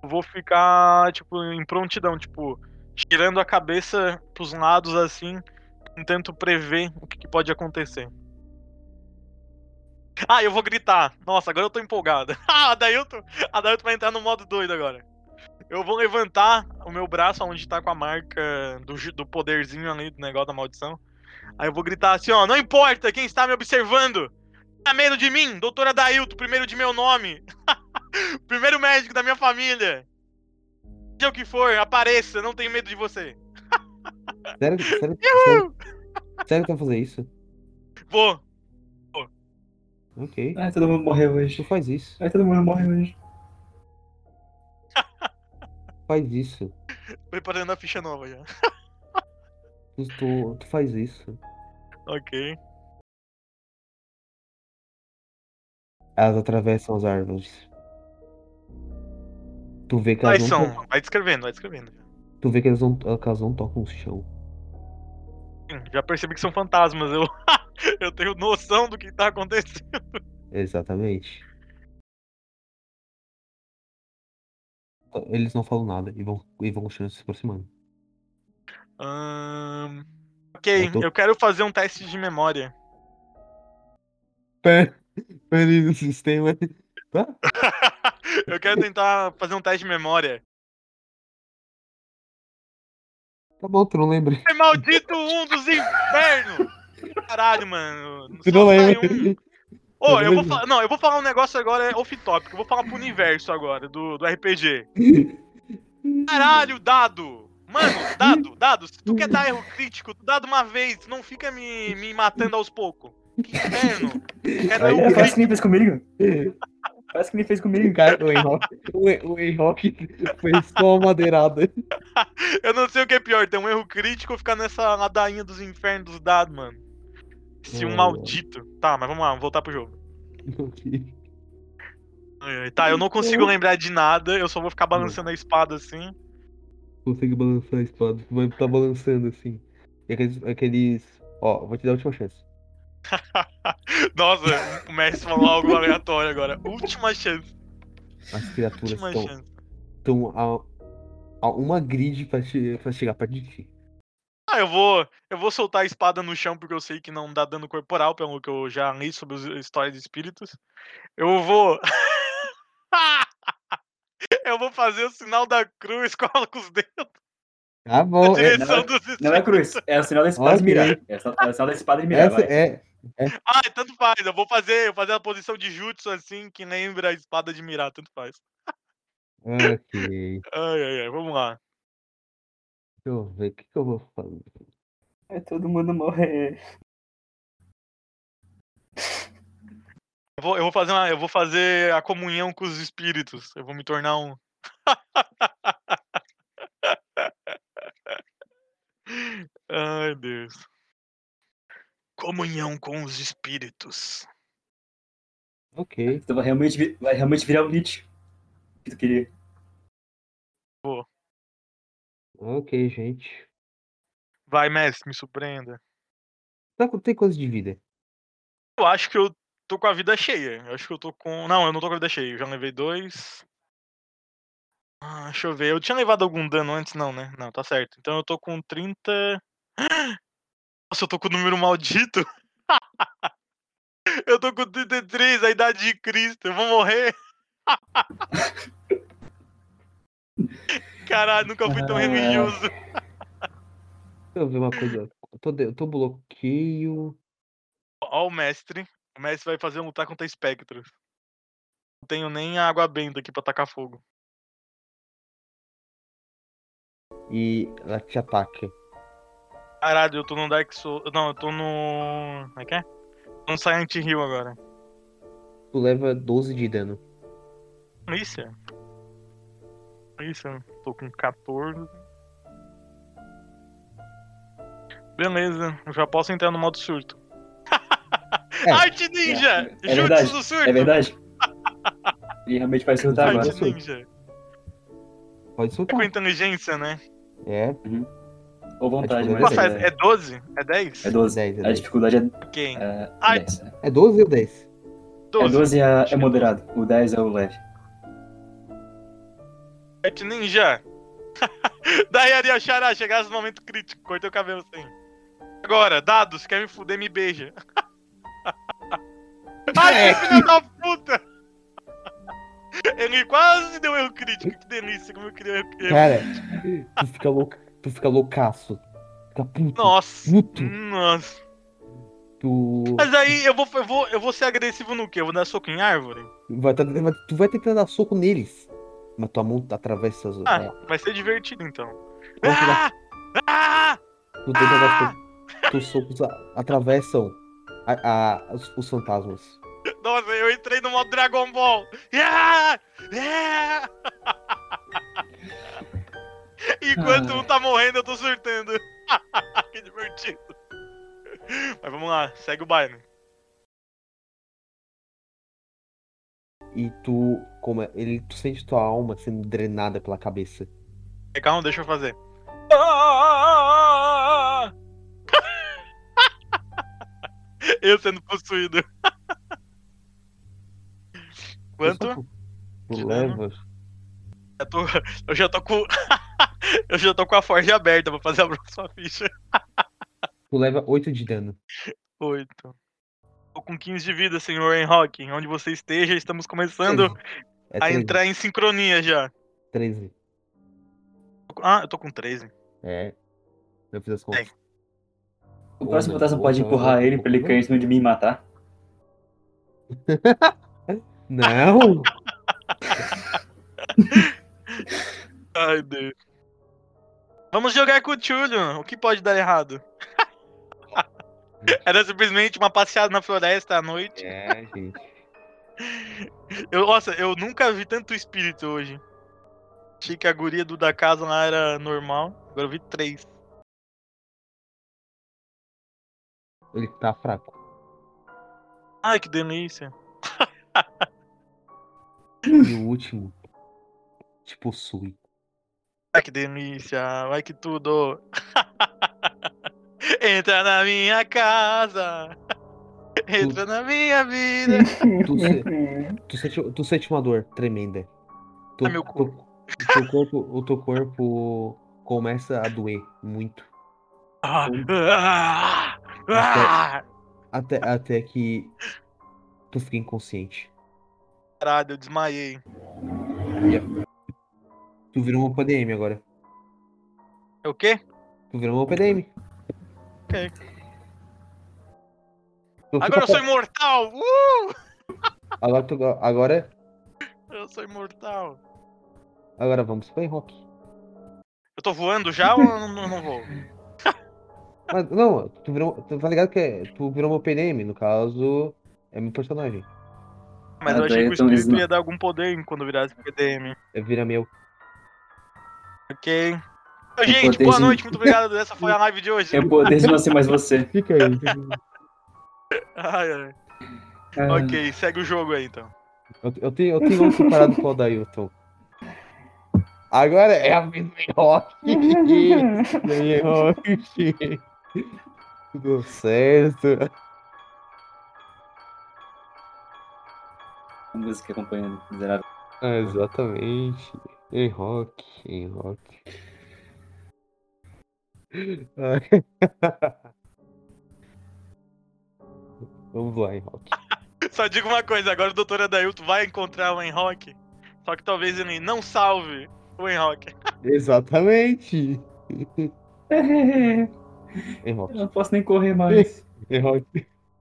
Vou ficar, tipo, em prontidão, tipo, tirando a cabeça pros lados assim, tentando prever o que, que pode acontecer. Ah, eu vou gritar. Nossa, agora eu tô empolgado. Ah, a Dailton, a Dailton vai entrar no modo doido agora. Eu vou levantar o meu braço onde tá com a marca do, do poderzinho ali do negócio da maldição. Aí eu vou gritar assim, ó, não importa quem está me observando. Tá medo de mim, doutora Dailton, primeiro de meu nome. primeiro médico da minha família. Seja o que for, apareça, não tenho medo de você. Sério, sério, sério, sério que tu vai fazer isso? Vou. Ok. Ai, todo mundo morreu hoje. Tu faz isso. Ai, todo mundo morreu hoje. Faz isso. Preparando a ficha nova já. Tu, tu faz isso. Ok. Elas atravessam as árvores. Tu vê que Quais elas não, são? Vai descrevendo, vai descrevendo. tu vê que elas não, que elas não tocam o chão. Hum, Já percebi que são fantasmas. Eu, eu tenho noção do que tá acontecendo. Exatamente. Eles não falam nada e vão, e vão continuando se aproximando. Ahn, Ok, Eu tô- eu quero fazer um teste de memória. Pera, aí no sistema. Tá? eu quero tentar fazer um teste de memória. Tá bom, tu não lembra. É maldito um dos infernos! Caralho, mano. Tu não lembra. um. Ô, eu vou falar. Não, eu vou falar um negócio agora é off-topic. Eu vou falar pro universo agora, do, do RPG. Caralho, dado! Mano, dado, dado, se tu quer dar erro crítico, tu de uma vez, não fica me, me matando aos poucos. Que inferno. Erro É, faz que nem fez comigo. Faz que nem fez comigo. Cara, o Enrock, o, En- o Enrock foi só uma madeirada. Eu não sei o que é pior, ter um erro crítico ou ficar nessa ladainha dos infernos dos dados, mano. Esse um Ai, maldito. Tá, mas vamos lá, vamos voltar pro jogo. Tá, eu não consigo lembrar de nada, eu só vou ficar balançando a espada assim. Consegue balançar a espada, vai estar balançando assim. E aqueles, aqueles. Ó, vou te dar a última chance. Nossa, o mestre falou algo aleatório agora. Última chance. As criaturas Última estão chance. estão a, a uma grid pra, pra chegar perto de ti. Ah, eu vou, eu vou soltar a espada no chão porque eu sei que não dá dano corporal, pelo que eu já li sobre as histórias de espíritos. Eu vou. eu vou fazer o sinal da cruz, coloco os dedos Tá na bom, é, não, dos Não é cruz, é o sinal da espada de Ok. mirar. É o sinal- é o sinal da espada de mirar, essa vai. é. Ah, tanto faz. Eu vou fazer, eu vou fazer a posição de jutsu assim que lembra a espada de mirar, tanto faz. Ok. Ai, ai, ai, vamos lá. Deixa eu ver o que, que eu vou fazer. É todo mundo morrer. Eu vou, eu vou fazer uma, eu vou fazer a comunhão com os espíritos. Eu vou me tornar um. Ai, Deus. Comunhão com os espíritos. Ok. Tu vai realmente, vai realmente virar o Lich. Que tu queria. Ok, gente. Vai, mestre, me surpreenda. Tá, com- tem coisa de vida. Eu acho que eu tô com a vida cheia. Eu acho que eu tô com. Não, eu não tô com a vida cheia. Eu já levei dois. Ah, deixa eu ver. Eu tinha levado algum dano antes, não, né? Não, tá certo. Então eu tô com 30. Nossa, eu tô com o número maldito. eu tô com 33, a idade de Cristo. Eu vou morrer. Caralho, nunca fui tão Ah. religioso. Deixa eu ver uma coisa. Eu tô, de- tô bloqueio. Ó, o mestre. O mestre vai fazer um lutar contra espectros. Não tenho nem água benta aqui pra tacar fogo. E ela te ataca. Caralho, eu tô no Dark Souls. Não, eu tô no. Como é que é? Tô no Silent Hill agora. Tu leva 12 de dano. Isso. Isso, tô com 14. Beleza, eu já posso entrar no modo surto. É, Arte Ninja! é Jutsu verdade, do surto! É verdade? Ele realmente vai surtar Arte agora. Arte Ninja. Pode É soltar. com inteligência, né? É, Ou vontade, mas faz? é, É 12? É 10? é 12. 10, é A 10. dificuldade é, Quem? é, Ai. 10. É É 12 ou 10? 12. 12 é, é moderado, o 10 é o leve. Arte Ninja! Daí Ariel Xará, chegasse no momento crítico, cortei o cabelo assim. Agora, dados, quer me fuder, me beija. Ai, que filho da puta! Ele quase deu erro crítico, que delícia, como eu queria erro crítico. Cara, tu fica louco. Tu fica loucaço. Fica puto. Nossa, Puto. nossa. Tu Mas aí eu vou, eu, vou, eu vou ser agressivo no quê? Eu vou dar soco em árvore? vai, tá- vai- tu vai tentar dar soco neles. Mas tua mão atravessa as. Ah, é, vai ser divertido então. Vamos Ah! Ah! tu tenta dar Ah! soco. Teus socos atravessam a- a- os, os fantasmas. Nossa, eu entrei no modo Dragon Ball. Yeah! Yeah! Enquanto Ai. um tá morrendo, eu tô surtando. que divertido. Mas vamos lá, segue o baile. E tu. Como é, ele, tu sente tua alma sendo drenada pela cabeça. Calma, deixa eu fazer. Ah! eu sendo possuído. Quanto? Tu, tu De dano? leva. Eu, tô- eu já tô com. Eu já tô com a forja aberta pra fazer a próxima ficha. Tu leva 8 de dano. Oito. Tô com 15 de vida, senhor Enrock. Onde você esteja, estamos começando 13. É a 13. entrar em sincronia já. 13. Ah, eu tô com 13. É. Eu fiz as contas. O Ô, próximo Taça pode empurrar ele pra ele cair em cima de mim e matar. Não! Ai, Deus. Vamos jogar com o Tulio. O que pode dar errado? Era simplesmente uma passeada na floresta à noite. É, gente. Eu, nossa, eu nunca vi tanto espírito hoje. Achei que a guria do da casa lá era normal. Agora eu vi três. Ele tá fraco. Ai, que delícia. E o último te possui. Ai, que delícia. Ai, que tudo. Entra na minha casa. Entra na minha vida. Tu, se- tu, sente, tu sente uma dor tremenda. Tu, meu tu- o teu corpo, o teu corpo começa a doer muito. Ah, ah, ah. Até, até que tu fica inconsciente. Caralho, eu desmaiei. Tu virou uma PDM agora. É o quê? Tu virou uma PDM. Ok. Tu Agora eu sou imortal! Uh! agora, tu- agora, Eu sou imortal. agora vamos pro rock. Eu tô voando já ou não, não, não vou? Mas não, tu virou. Tu tá ligado que é- tu virou uma PDM, no caso, é meu personagem. Mas Ah, eu achei que o então espírito ia dar algum poder quando virasse PDM. É vira meu. Ok. Ô, Gente, boa de- noite, muito obrigado. Essa foi a live de hoje. Eu poder de não ser mais você. Fica aí. Ai, ai. Ah, Ok, segue o jogo aí então. Eu, eu tenho, eu tenho um separado com o Dailton. Agora é a vez do rock. Rock. Tudo certo. A música acompanhando. Miserável. Ah, exatamente. Em rock, em rock. Vamos lá, em rock. Só digo uma coisa, agora o Dr. Adailton vai encontrar o Enrock. Só que talvez ele não salve o Enrock. Exatamente. Eu Em rock, não posso nem correr mais. em rock.